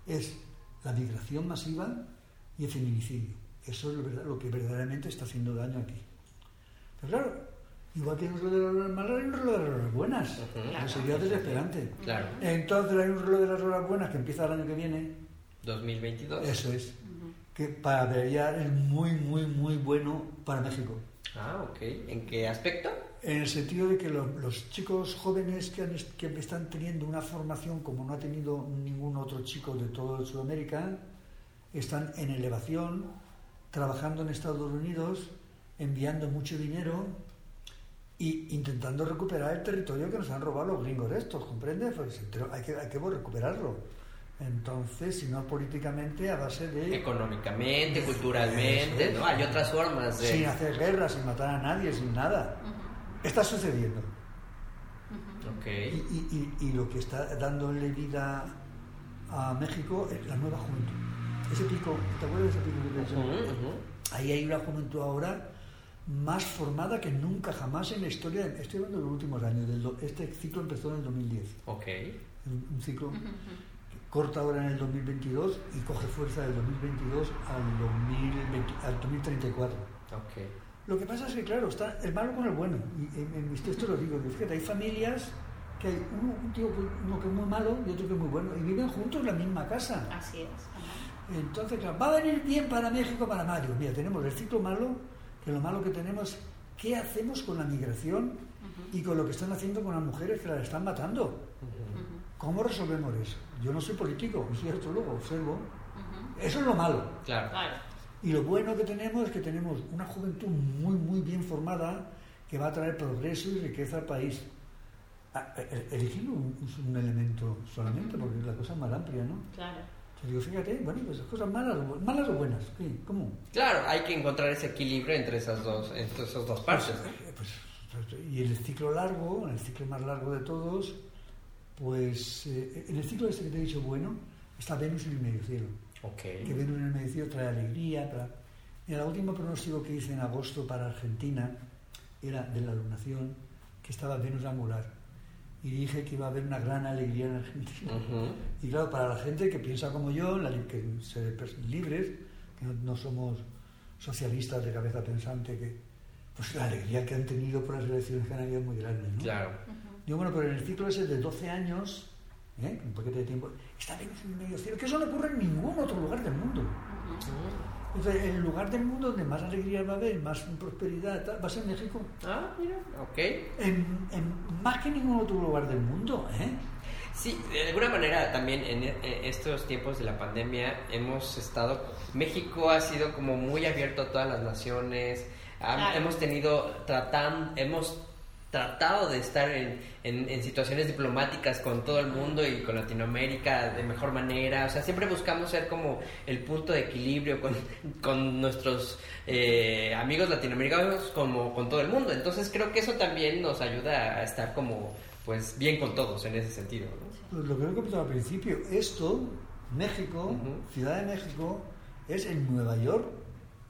es la migración masiva y el feminicidio. Eso es lo, verdad- lo que verdaderamente está haciendo daño aquí. Pero claro, igual que hay un reloj de las horas malas, hay un reloj de las horas buenas. Ujú. Eso sería desesperante. Claro. Entonces hay un reloj de las horas buenas que empieza el año que viene. 2022. Eso es. Que para Breviar es muy, muy, muy bueno para México. Ah, ok. ¿En qué aspecto? En el sentido de que los, los chicos jóvenes que, han que están teniendo una formación como no ha tenido ningún otro chico de toda Sudamérica, están en elevación, trabajando en Estados Unidos, enviando mucho dinero y intentando recuperar el territorio que nos han robado los gringos estos, ¿comprendes? Pues hay que, hay que recuperarlo. Entonces, si no políticamente, a base de... Económicamente, culturalmente, es. ¿no? Hay otras formas de... Sin hacer guerra, sin matar a nadie, sin nada. Está sucediendo. Ok. Y, y- y- y lo que está dándole vida a México es la nueva juventud. Ese pico, ¿te acuerdas de ese pico que te Ujú, decía? ujú. Ahí hay una juventud ahora más formada que nunca jamás en la historia. Estoy hablando de los últimos años. Del do- este ciclo empezó en el 2010. Ok. Un, un ciclo que corta ahora en el 2022 y coge fuerza del 2022 al, 2020 al 2034. Ok. Lo que pasa es que, claro, está el malo con el bueno. Y en, en mis textos lo digo. que Fíjate, hay familias que hay uno, un tío que, uno que es muy malo y otro que es muy bueno. Y viven juntos en la misma casa. Así es. ajá. Entonces, claro, va a venir bien para México, para mayo. Mira, tenemos el ciclo malo, que lo malo que tenemos, ¿qué hacemos con la migración y con lo que están haciendo con las mujeres que las están matando? ¿Cómo resolvemos eso? Yo no soy político, soy astrólogo, observo. Eso es lo malo. Claro. Claro. Y lo bueno que tenemos es que tenemos una juventud muy, muy bien formada que va a traer progreso y riqueza al país. Ah, eh, Elegir un, es un elemento solamente, porque la cosa es más amplia, ¿no? Claro. Te digo, fíjate, bueno, pues cosas malas, malas o buenas. ¿cómo? Claro, hay que encontrar ese equilibrio entre esas dos, entre esas dos partes. ¿no? Eh, pues, pues, y el ciclo largo, el ciclo más largo de todos, pues eh, en el ciclo este que te he dicho bueno, está Venus en el medio cielo. Ok. Que Venus en el medio cielo trae alegría. Mira, el último pronóstico que hice en agosto para Argentina era de la lunación, que estaba Venus angular. Y dije que iba a haber una gran alegría en Argentina. Ujú. Y claro, para la gente que piensa como yo, que pers- libres, que no, no somos socialistas de cabeza pensante, que pues la alegría que han tenido por las elecciones habido es muy grande, ¿no? Claro. Digo, bueno, pero en el ciclo ese de 12 años, ¿eh? un paquete de tiempo, está Venus en medio cielo, que eso no ocurre en ningún otro lugar del mundo. Entonces, el lugar del mundo donde más alegría va a haber, más prosperidad, va a ser México. Ah, mira. Ok. En, en más que ningún otro lugar del mundo, ¿eh? Sí, de alguna manera también en e- estos tiempos de la pandemia hemos estado, México ha sido como muy abierto a todas las naciones, ha- Claro. hemos tenido, tratan, hemos tratado de estar en, en- en situaciones diplomáticas con todo el mundo y con Latinoamérica de mejor manera, o sea, siempre buscamos ser como el punto de equilibrio con, (laughs) con nuestros eh, amigos latinoamericanos como con todo el mundo, entonces creo que eso también nos ayuda a estar como pues bien con todos en ese sentido, ¿no? Pues lo que he comentado al principio, esto, México. Ciudad de México, es el Nueva York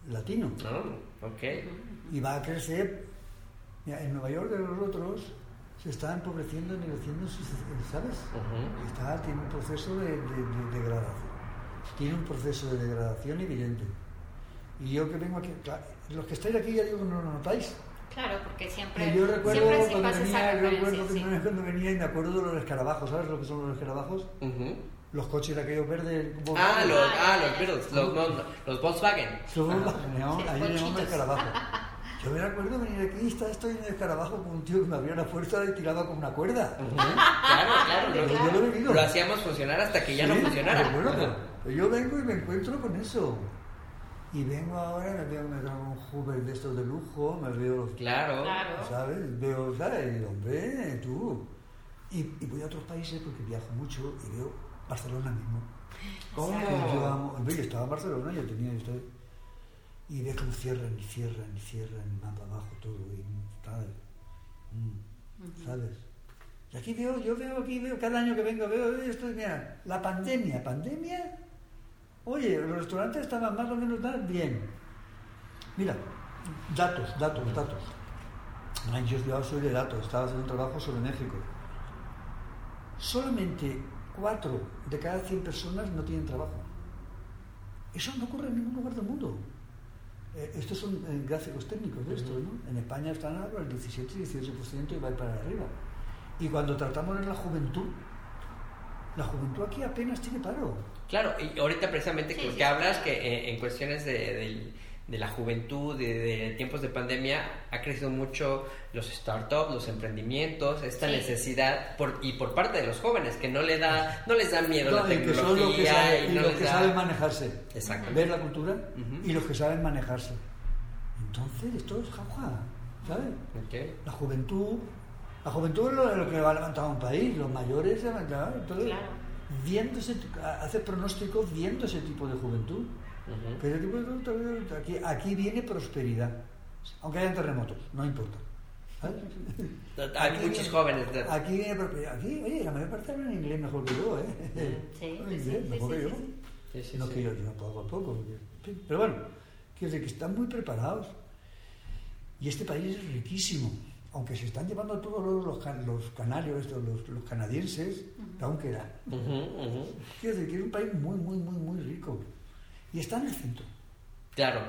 latino. Ah, ok. Y va a crecer. Mira, en Nueva York de los otros se está empobreciendo y ennegreciendo, ¿sabes? Ujú. Está, tiene un proceso de, de- de degradación. Tiene un proceso de degradación evidente. Y yo que vengo aquí, claro, los que estáis aquí ya digo que no lo notáis. Claro, porque siempre, Y yo recuerdo siempre se cuando venía, yo recuerdo sí. cuando venía y me acuerdo de los escarabajos, ¿sabes lo que son los escarabajos? Ujú. Los coches de aquellos verdes. Ah, los, Ah, ah, los. Beatles, los, no, no, los Volkswagen. Los- le llamamos- Sí, ahí le llamamos conchitos. Yo me acuerdo venir aquí y estaba estoy en el escarabajo con un tío que me abría la puerta y tiraba con una cuerda. Claro, claro. Lo, yo lo he vivido. lo hacíamos funcionar hasta que ya no funcionara. pero bueno, Ajá. pero- pero yo vengo y me encuentro con eso. Y vengo ahora, me veo, me traigo un Hoover de estos de lujo, me veo los Claro. Claro. ¿sabes? Veo, ¿sabes? Hombre, tú. Y, y voy a otros países porque viajo mucho y veo Barcelona mismo. ¿Cómo? Yo amo- yo estaba en Barcelona, yo tenía esto. Y ves cómo cierran y cierran y cierran, y más abajo todo. Y, ¿sabes? Mm, ¿Sabes? Y aquí veo, yo veo aquí, veo cada año que vengo, veo esto, mira, la pandemia, pandemia. Oye, los restaurantes estaban más o menos tan bien. Mira, datos, datos, datos. Yo soy de datos, estaba haciendo un trabajo sobre México. Solamente 4 de cada 100 personas no tienen trabajo. Eso no ocurre en ningún lugar del mundo. Eh, estos son eh, gráficos técnicos de esto, ¿no? En España están ahora el 17 y 18% y va a ir para arriba. Y cuando tratamos en la juventud, la juventud aquí apenas tiene paro. Claro, y ahorita precisamente Sí, que sí. hablas, que eh, en cuestiones de, del- de la juventud, de, de tiempos de pandemia, ha crecido mucho los startups, los emprendimientos, esta Sí. necesidad, por, y por parte de los jóvenes, que no, le da, no les da miedo No, la y que son los que, tecnología saben, y y no los que da... saben manejarse. Exacto. Ver la cultura Ujú. y los que saben manejarse. Entonces, esto es jauja, ¿sabes? Ok. La juventud, la juventud es lo, lo que va a levantar un país, los mayores entonces, Claro. viendo ese, hace pronósticos viendo ese tipo de juventud. Que ese tipo de juventud, aquí, aquí viene prosperidad, aunque hayan terremotos, no importa. ¿sabes? Hay Aquí muchos viene- jóvenes. de- Aquí viene prosperidad. Aquí, oye, la mayor parte hablan inglés mejor que yo, ¿eh? Sí, sí, inglés sí, mejor sí, que sí, yo. sí. Sí, sí, no sí. que yo, yo no puedo poco. porque- Pero bueno, quiero decir que están muy preparados. Y este país es riquísimo. Aunque se están llevando todos los, los, can- los canarios, estos, los, los canadienses, aún queda. Ujú, ujú. Quiero decir que es un país muy, muy, muy, muy rico. Y está en el centro. Claro,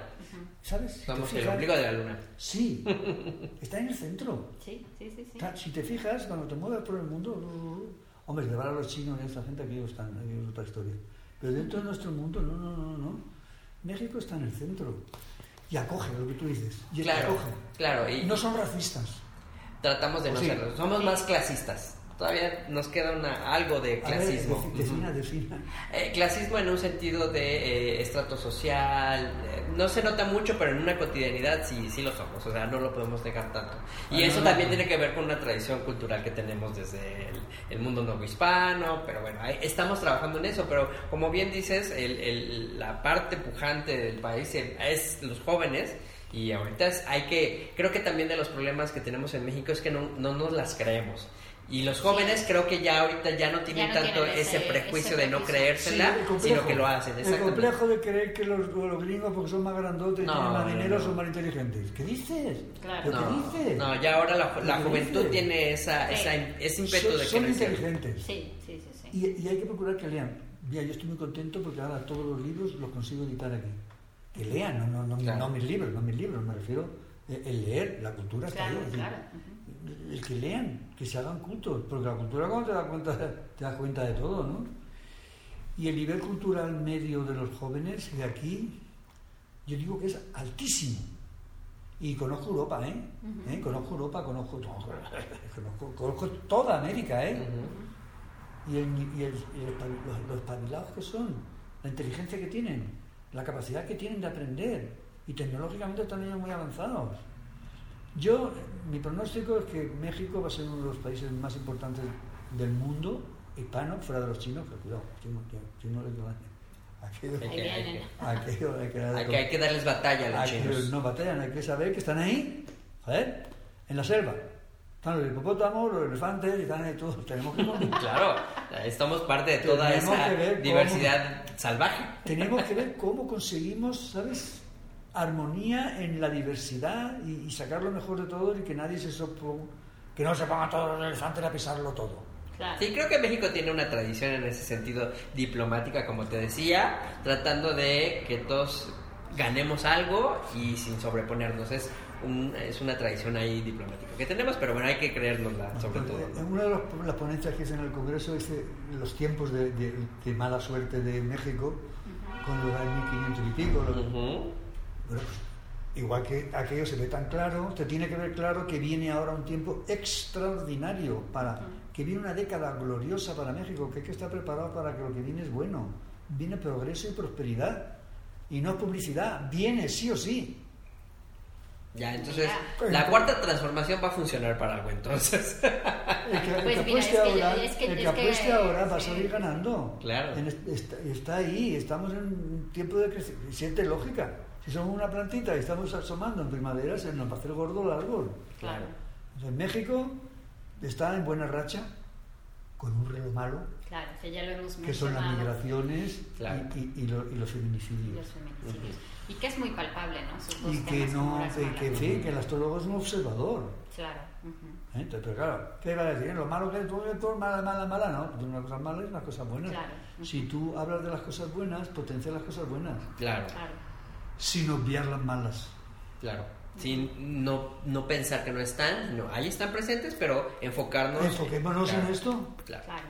¿Sabes? Si somos el fijas- ombligo de la luna. Sí, está en el centro. Sí, sí, sí, sí. Si te fijas, cuando te mueves por el mundo, uh, hombre, llevar a los chinos y a esta gente, aquellos están, aquello es otra historia. Pero dentro de nuestro mundo, no, no, no, no. México está en el centro. Y acoge lo que tú dices. Y Claro, acoge. claro, y No son racistas. tratamos de no Sí. serlo. Somos más clasistas. Todavía nos queda una, algo de A ver, clasismo. defina, defina. Eh, clasismo en un sentido de eh, estrato social, eh, no se nota mucho, pero en una cotidianidad sí, sí lo somos, o sea, no lo podemos negar tanto. Y Ah, eso no, también no. tiene que ver con una tradición cultural que tenemos desde el, el mundo novohispano, pero bueno, estamos trabajando en eso, pero como bien dices, el- el- la parte pujante del país es los jóvenes. Y ahorita es- hay que, creo que también de los problemas que tenemos en México es que no, no nos las creemos. Y los jóvenes creo que ya ahorita ya no tienen no tanto tienen ese, ese- prejuicio ese de no creérsela, Sí, el complejo. sino que lo hacen. El complejo de creer que los, los gringos, porque son más grandotes y No, tienen más dinero, no. son más inteligentes. ¿Qué dices? Claro. ¿Pero No, qué dices? no, ya ahora la, la ¿Qué juventud dices? tiene esa, Sí. esa, ese ímpetu son, de son crecer. inteligentes. Sí, sí, sí, sí. Y, y hay que procurar que lean. Mira, yo estoy muy contento porque ahora todos los libros los consigo editar aquí. Que lean, no, no, no, Claro. no mis libros, no mis libros, me refiero eh, el leer, la cultura está ahí. claro. El que lean, que se hagan cultos, porque la cultura cuando te das cuenta, te das cuenta de todo, ¿no? Y el nivel cultural medio de los jóvenes de aquí, yo digo que es altísimo. Y conozco Europa, ¿eh? ¿Eh? Conozco Europa, conozco, (laughs) conozco, conozco toda América, ¿eh? Y, el, y, el- y el espabil- los, los espabilados que son, la inteligencia que tienen, la capacidad que tienen de aprender y tecnológicamente también muy avanzados. Yo, mi pronóstico es que México va a ser uno de los países más importantes del mundo hispano, fuera de los chinos, que cuidado, chinos, chinos les daño. Aquello, que- aquello hay que hay que- darles batalla a los Aquello chinos. no batallan, hay que saber que están ahí, joder, en la selva. Están los hipopótamos, los elefantes, y están ahí todos. Tenemos que (laughs) Claro, estamos parte de toda esa cómo- diversidad salvaje. Tenemos que ver (laughs) cómo conseguimos, ¿sabes? Armonía en la diversidad y, y sacar lo mejor de todo y que nadie se sopo, que no se pongan todos los elefantes a pisarlo todo. Claro. Sí, creo que México tiene una tradición en ese sentido diplomática, como te decía, tratando de que todos ganemos algo y sin sobreponernos. Es, un- es una tradición ahí diplomática que tenemos, pero bueno, hay que creérnosla, sobre todo. En una de los- las ponencias que hice en el Congreso dice los tiempos de, de- de mala suerte de México, con lo del 1500 y pico. lo- Ujú. Bueno, pues, igual que aquello se ve tan claro, te tiene que ver claro que viene ahora un tiempo extraordinario para que viene una década gloriosa para México, que hay que estar preparado para que lo que viene es bueno. Viene progreso y prosperidad. Y no publicidad, viene sí o sí. Ya, entonces, Mira. la cuarta transformación va a funcionar para algo, entonces. El que, el Pues que mira, apueste que ahora, es que- el que es que- apueste ahora va a salir ganando. Claro. En está, está ahí, estamos en un tiempo de crecimiento. Siente lógica. Si somos una plantita y estamos asomando en primavera, se nos va a hacer gordo el árbol. Claro. En México está en buena racha, con un reloj malo, Claro, que ya lo hemos que son las migraciones Claro. y, y- y lo- y los feminicidios. los feminicidios. Y que es muy palpable, ¿no? Y que no, las que, malas. que, fin, que el astrólogo es un observador. Claro. ujú. ¿eh? Entonces, pero claro, ¿qué va a decir? Lo malo que tú todo mala, mala, mala, no. Tú una cosa mala y una cosa buena. Claro. Si tú hablas de las cosas buenas, potencia las cosas buenas, Claro, Claro. Sin obviar las malas. claro. Sin no, no pensar que no están, no, ahí están presentes, pero enfocarnos. Enfoquémonos Claro, en esto. Claro. Claro.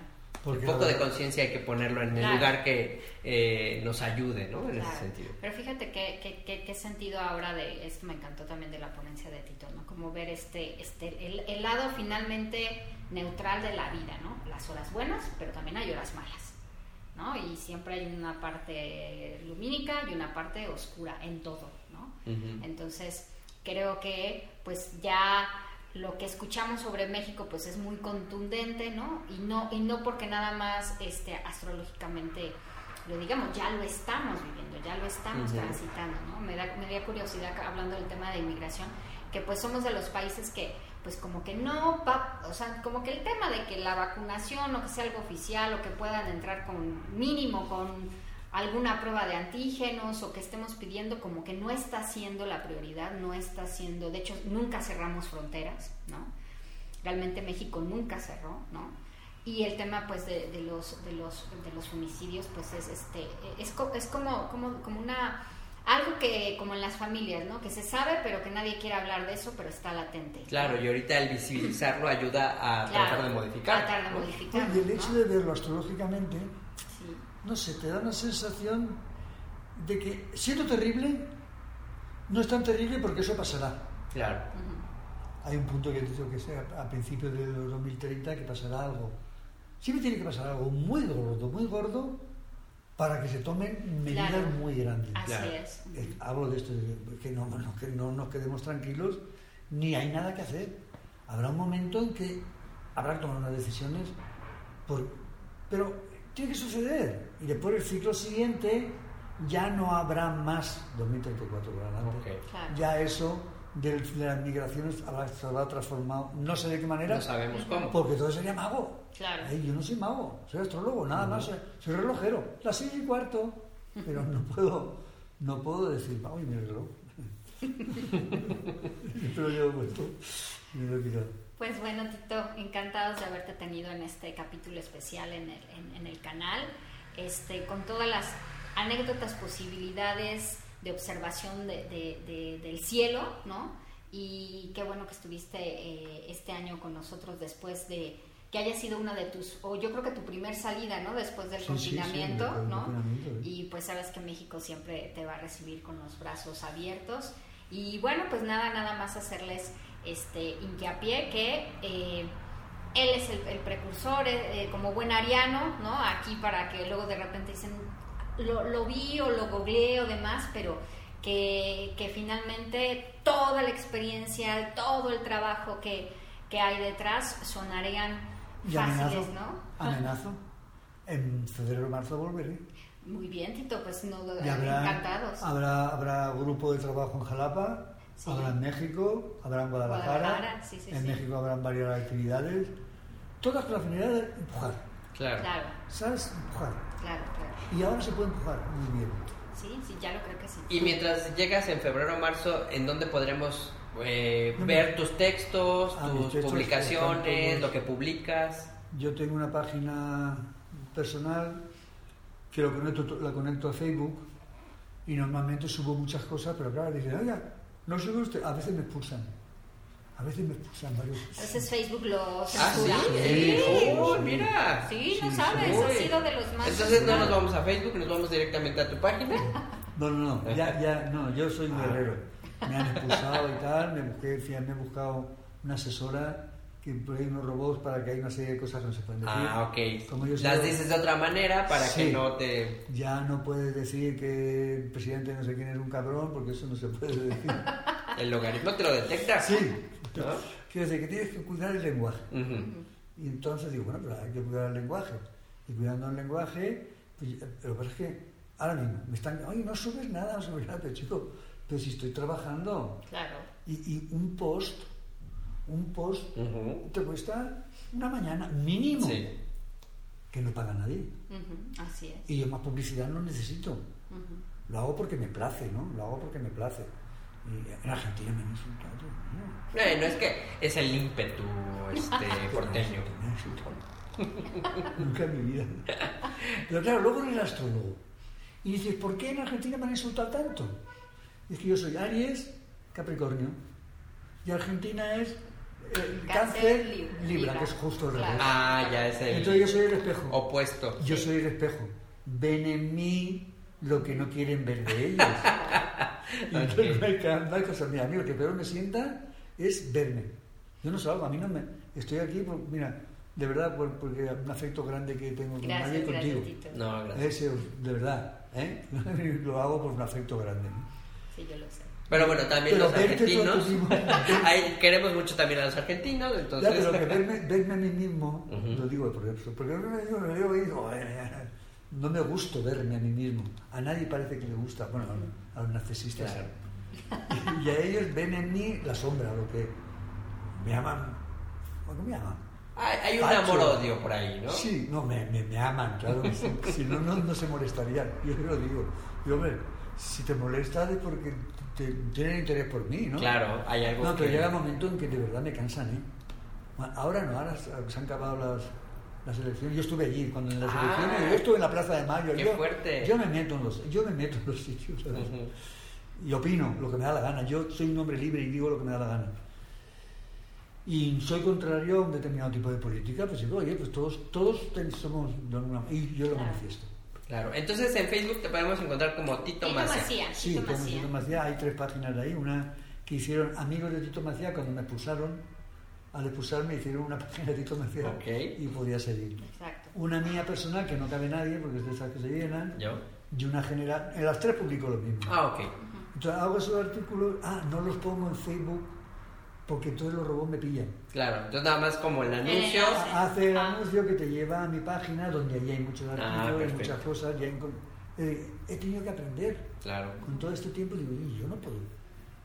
Porque Un poco de conciencia hay que ponerlo en el lugar que eh, nos ayude, ¿no? En Claro. ese sentido. Pero fíjate qué, qué, qué, qué sentido ahora de esto me encantó también de la ponencia de Tito, ¿no? Como ver este, este el, el lado finalmente neutral de la vida, ¿no? Las horas buenas, pero también hay horas malas, ¿no? Y siempre hay una parte lumínica y una parte oscura en todo, ¿no? Entonces, creo que pues ya lo que escuchamos sobre México pues es muy contundente, ¿no? Y no, y no porque nada más este, astrológicamente lo digamos, ya lo estamos viviendo, ya lo estamos transitando, ¿no? Me da, me da curiosidad hablando del tema de inmigración, que pues somos de los países que pues como que no o sea, como que el tema de que la vacunación o que sea algo oficial o que puedan entrar con mínimo con alguna prueba de antígenos o que estemos pidiendo como que no está siendo la prioridad, no está siendo, de hecho nunca cerramos fronteras, ¿no? Realmente México nunca cerró, ¿no? Y el tema pues de, de los, de, los, de los homicidios pues es, este, es, es como, como, como una, algo que como en las familias, ¿no? Que se sabe pero que nadie quiere hablar de eso, pero está latente. Claro, y ahorita el visibilizarlo ayuda a Claro, tratar de modificar. tratar de ¿no? modificar. Oye, el hecho ¿no? de verlo astrológicamente, Sí. no sé, te da una sensación de que siendo terrible, no es tan terrible porque eso pasará. Claro. Hay un punto que he dicho que sea a principios del 2030 que pasará algo. Siempre tiene que pasar algo muy gordo, muy gordo, para que se tomen medidas Claro. muy grandes. Así Claro. es. Eh, Hablo de esto, de que no, no, que no nos quedemos tranquilos, ni hay nada que hacer. Habrá un momento en que habrá que tomar unas decisiones, por- pero tiene que suceder. Y después el ciclo siguiente ya no habrá más 2034 por adelante. Ok. Claro. Ya eso de, las migraciones habrá, se habrá transformado, no sé de qué manera, No sabemos cómo. porque todo sería mago. Claro. Ay, yo no soy mago, soy astrólogo, nada más, soy, soy relojero. Las seis y cuarto, pero no puedo, no puedo decir, mago y mi reloj. pero (laughs) yo puesto, me lo he quitado. Pues bueno, Tito, encantados de haberte tenido en este capítulo especial en el, en- en el canal, este, con todas las anécdotas, posibilidades de observación de- de- de- del cielo, ¿no? Y qué bueno que estuviste eh, este año con nosotros después de que haya sido una de tus, o yo creo que tu primer salida, ¿no? Después del Sí, sí, sí, confinamiento, ¿no? confinamiento. Y pues sabes que México siempre te va a recibir con los brazos abiertos. Y bueno, pues nada, nada más hacerles este hincapié que eh, él es el, el precursor, eh, eh, como buen ariano, ¿no? Aquí para que luego de repente dicen, lo, lo vi o lo googleé o demás, pero que, que finalmente toda la experiencia, todo el trabajo que, que hay detrás sonarían Y fáciles, amenazo, ¿no? amenazo, en febrero o marzo volveré. Muy bien, Tito, pues no, Y habrá, encantados. habrá, habrá grupo de trabajo en Jalapa, Sí. habrá en México, habrá en Guadalajara, Guadalajara, sí, sí, en sí. México habrán varias actividades, todas con la finalidad de empujar, Claro. Claro, ¿sabes? Empujar. claro, claro. Y ahora se puede empujar muy bien. Sí, sí, ya lo creo que sí. Y mientras llegas en febrero o marzo, ¿en dónde podremos eh, No, ver no. tus textos, Ah, tus textos publicaciones, todos- lo que publicas? Yo tengo una página personal que lo conecto, la conecto a Facebook y normalmente subo muchas cosas, pero claro, dicen, oiga, no sube usted, a veces me expulsan. A veces me expulsan varios. A veces Facebook lo Ah, sí. censura. Sí, sí, Oh, sí. mira. Sí, no Sí, sabes, sí. ha sido de los más. Entonces no nos vamos a Facebook, nos vamos directamente a tu página. No, no, no, ya, ya, no, yo soy un Ah. guerrero. Me han expulsado y tal, me busqué, me he buscado una asesora que ahí unos robots para que hay una serie de cosas que no se pueden decir. Ah, ok. Como yo Las dices de otra manera para que Sí. no te... Ya no puedes decir que el presidente no sé quién es un cabrón, porque eso no se puede decir. (laughs) El logaritmo te lo detecta. Sí. ¿No? Quiero decir que tienes que cuidar el lenguaje. Ujú. Y entonces digo, bueno, pero hay que cuidar el lenguaje. Y cuidando el lenguaje, pues, pero pasa es que ahora mismo me están, oye, no subes nada, no subes nada, pero chico, pero si estoy trabajando. Claro. Y, y un post, un post te cuesta una mañana mínimo, Sí. que no paga nadie. Ujú, Así es. Y yo más publicidad no necesito. Lo hago porque me place, ¿no? Lo hago porque me place. Y en Argentina me han insultado. ¿no? No es que es el ímpetu este, (laughs) porteño. Me han insultado. (laughs) Nunca en mi vida. Pero claro, luego eres astrólogo. Y dices, ¿por qué en Argentina me han insultado tanto? Es que yo soy Aries, Capricornio. Y Argentina es eh, Cáncer, Cáncer, Lib- Libra, Libra. que es justo el Claro. revés. Ah, ya es el Entonces yo soy el espejo. opuesto. Yo soy el espejo. Ven en mí lo que no quieren ver de ellos. (laughs) Y entonces Ok. no hay, cosas. Mira, a mí lo que peor me sienta es verme. Yo no salgo, a mí no me... Estoy aquí, por, mira, de verdad, por, porque un afecto grande que tengo con Gracias, nadie y gracias, contigo. Tito. No, gracias. Ese, de verdad, ¿eh? (laughs) lo hago por un afecto grande. ¿no? Sí, yo lo sé. Pero bueno, también Pero los argentinos. Ahí (laughs) queremos mucho también a los argentinos, Ya, entonces. pero que verme, verme a mí mismo, Ujú. lo digo por eso, porque no me digo, me digo, y digo, "Ay, no me gusta verme a mí mismo. A nadie parece que le gusta, bueno, a los narcisistas. Claro. Y a ellos ven en mí la sombra, lo que me llaman, ¿cómo me llaman? Hay, hay un amor-odio por ahí, ¿no? Sí, no, me, me, me aman, claro. si no, no, no se molestarían. Yo te lo digo. Yo, hombre, si te molesta es porque te- tienen interés por mí, ¿no? Claro, hay algo No, pero que- llega un momento en que de verdad me cansan, ¿eh? Bueno, Ahora no, ahora se han acabado las, las elecciones. Yo estuve allí cuando en las Ah. elecciones. Yo estuve en la Plaza de Mayo. Qué yo, fuerte. Yo me meto en los, yo me meto en los sitios, ¿sabes? Y opino lo que me da la gana. Yo soy un hombre libre y digo lo que me da la gana. Y soy contrario a un determinado tipo de política, pues digo, oye, pues todos, todos somos de alguna y yo lo Claro. manifiesto. Claro, entonces en Facebook te podemos encontrar como Tito. Macía. Sí, Tito Macía. Tito Macía, hay tres páginas ahí, una que hicieron amigos de Tito Macía cuando me expulsaron, al expulsarme hicieron una (laughs) página de Tito Macía y podía seguir. Exacto. Una mía personal que no cabe nadie porque es de esas que se llenan, ¿Yo? y una general, en las tres publico lo mismo. Ah, ok. Entonces hago esos artículos, ah, no los pongo en Facebook porque entonces los robots me pillan. Claro, entonces nada más como el anuncio. enlace. Hace el Ah. anuncio que te lleva a mi página donde allí hay muchos Ah, artículos, hay perfecto. muchas cosas. ya eh, he tenido que aprender Claro. con todo este tiempo. Digo, "Y yo no puedo.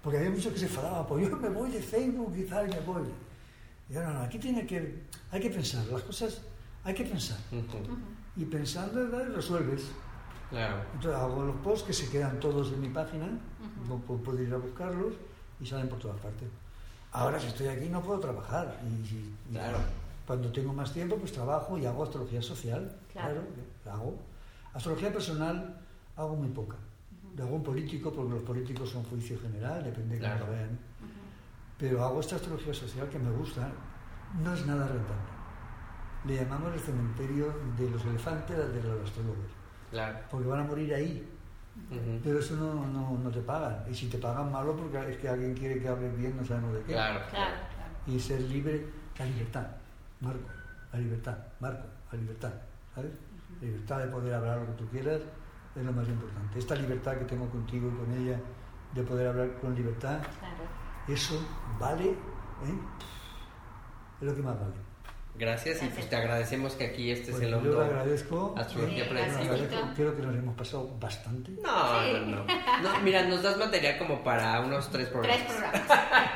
Porque había muchos que se enfadaban, pues yo me voy de Facebook y tal, y me voy. Y ahora no, aquí tiene que, hay que pensar, las cosas hay que pensar. Ujú. Y pensando, ¿verdad? resuelves. Claro. Entonces hago los posts que se quedan todos en mi página, no puedo, puedo ir a buscarlos y salen por todas partes. Ahora si estoy aquí no puedo trabajar y, y- Claro. cuando tengo más tiempo pues trabajo y hago astrología social, Claro. claro, la hago. Astrología personal hago muy poca. De algún político, porque los políticos son juicio general, depende de Claro. cómo lo vean. Pero hago esta astrología social que me gusta, no es nada rentable. Le llamamos el cementerio de los elefantes de los astrólogos Claro. porque van a morir ahí. Pero eso no, no, no te pagan. Y si te pagan malo, porque es que alguien quiere que hables bien, no sabemos de qué. Claro. Claro, claro. Y ser libre, la libertad, Marco, la libertad, Marco, la libertad, ¿sabes? La libertad de poder hablar lo que tú quieras es lo más importante. Esta libertad que tengo contigo y con ella, de poder hablar con libertad, claro. eso vale, ¿eh? Es lo que más vale. Gracias y pues te agradecemos que aquí estés Pues en yo London. le agradezco. Astrología Sí, predictiva. gracias. Agradezco, Creo que nos hemos pasado bastante. No, no, no, no. Mira, nos das material como para unos tres programas. Tres programas.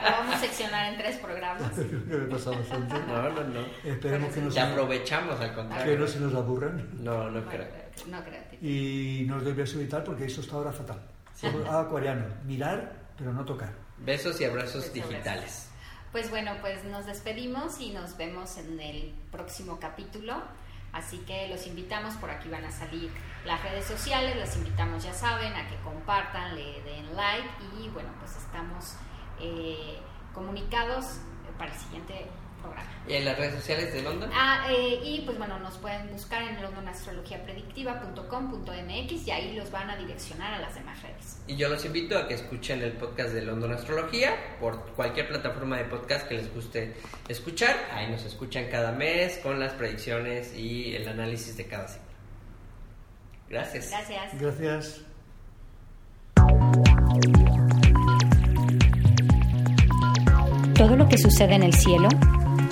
Lo vamos a seccionar en tres programas. (laughs) Creo que me he pasado bastante. No, no, no. Esperemos que no, Y se, aprovechamos al que contrario. no se nos aburran. No, no Bueno, creo. no creo. Y no os y tal porque eso está ahora fatal. Somos acuarianos. Mirar, pero no tocar. Besos y abrazos Besos, digitales. Pues bueno, pues nos despedimos y nos vemos en el próximo capítulo. Así que los invitamos, por aquí van a salir las redes sociales, los invitamos, ya saben, a que compartan, le den like y bueno, pues estamos eh, comunicados para el siguiente programa. ¿Y en las redes sociales de London? Ah, eh, y pues bueno, nos pueden buscar en londonastrologiapredictiva.com.mx y ahí los van a direccionar a las demás redes. Y yo los invito a que escuchen el podcast de London Astrología por cualquier plataforma de podcast que les guste escuchar. Ahí nos escuchan cada mes con las predicciones y el análisis de cada signo. Gracias. Gracias. Gracias. Todo lo que sucede en el cielo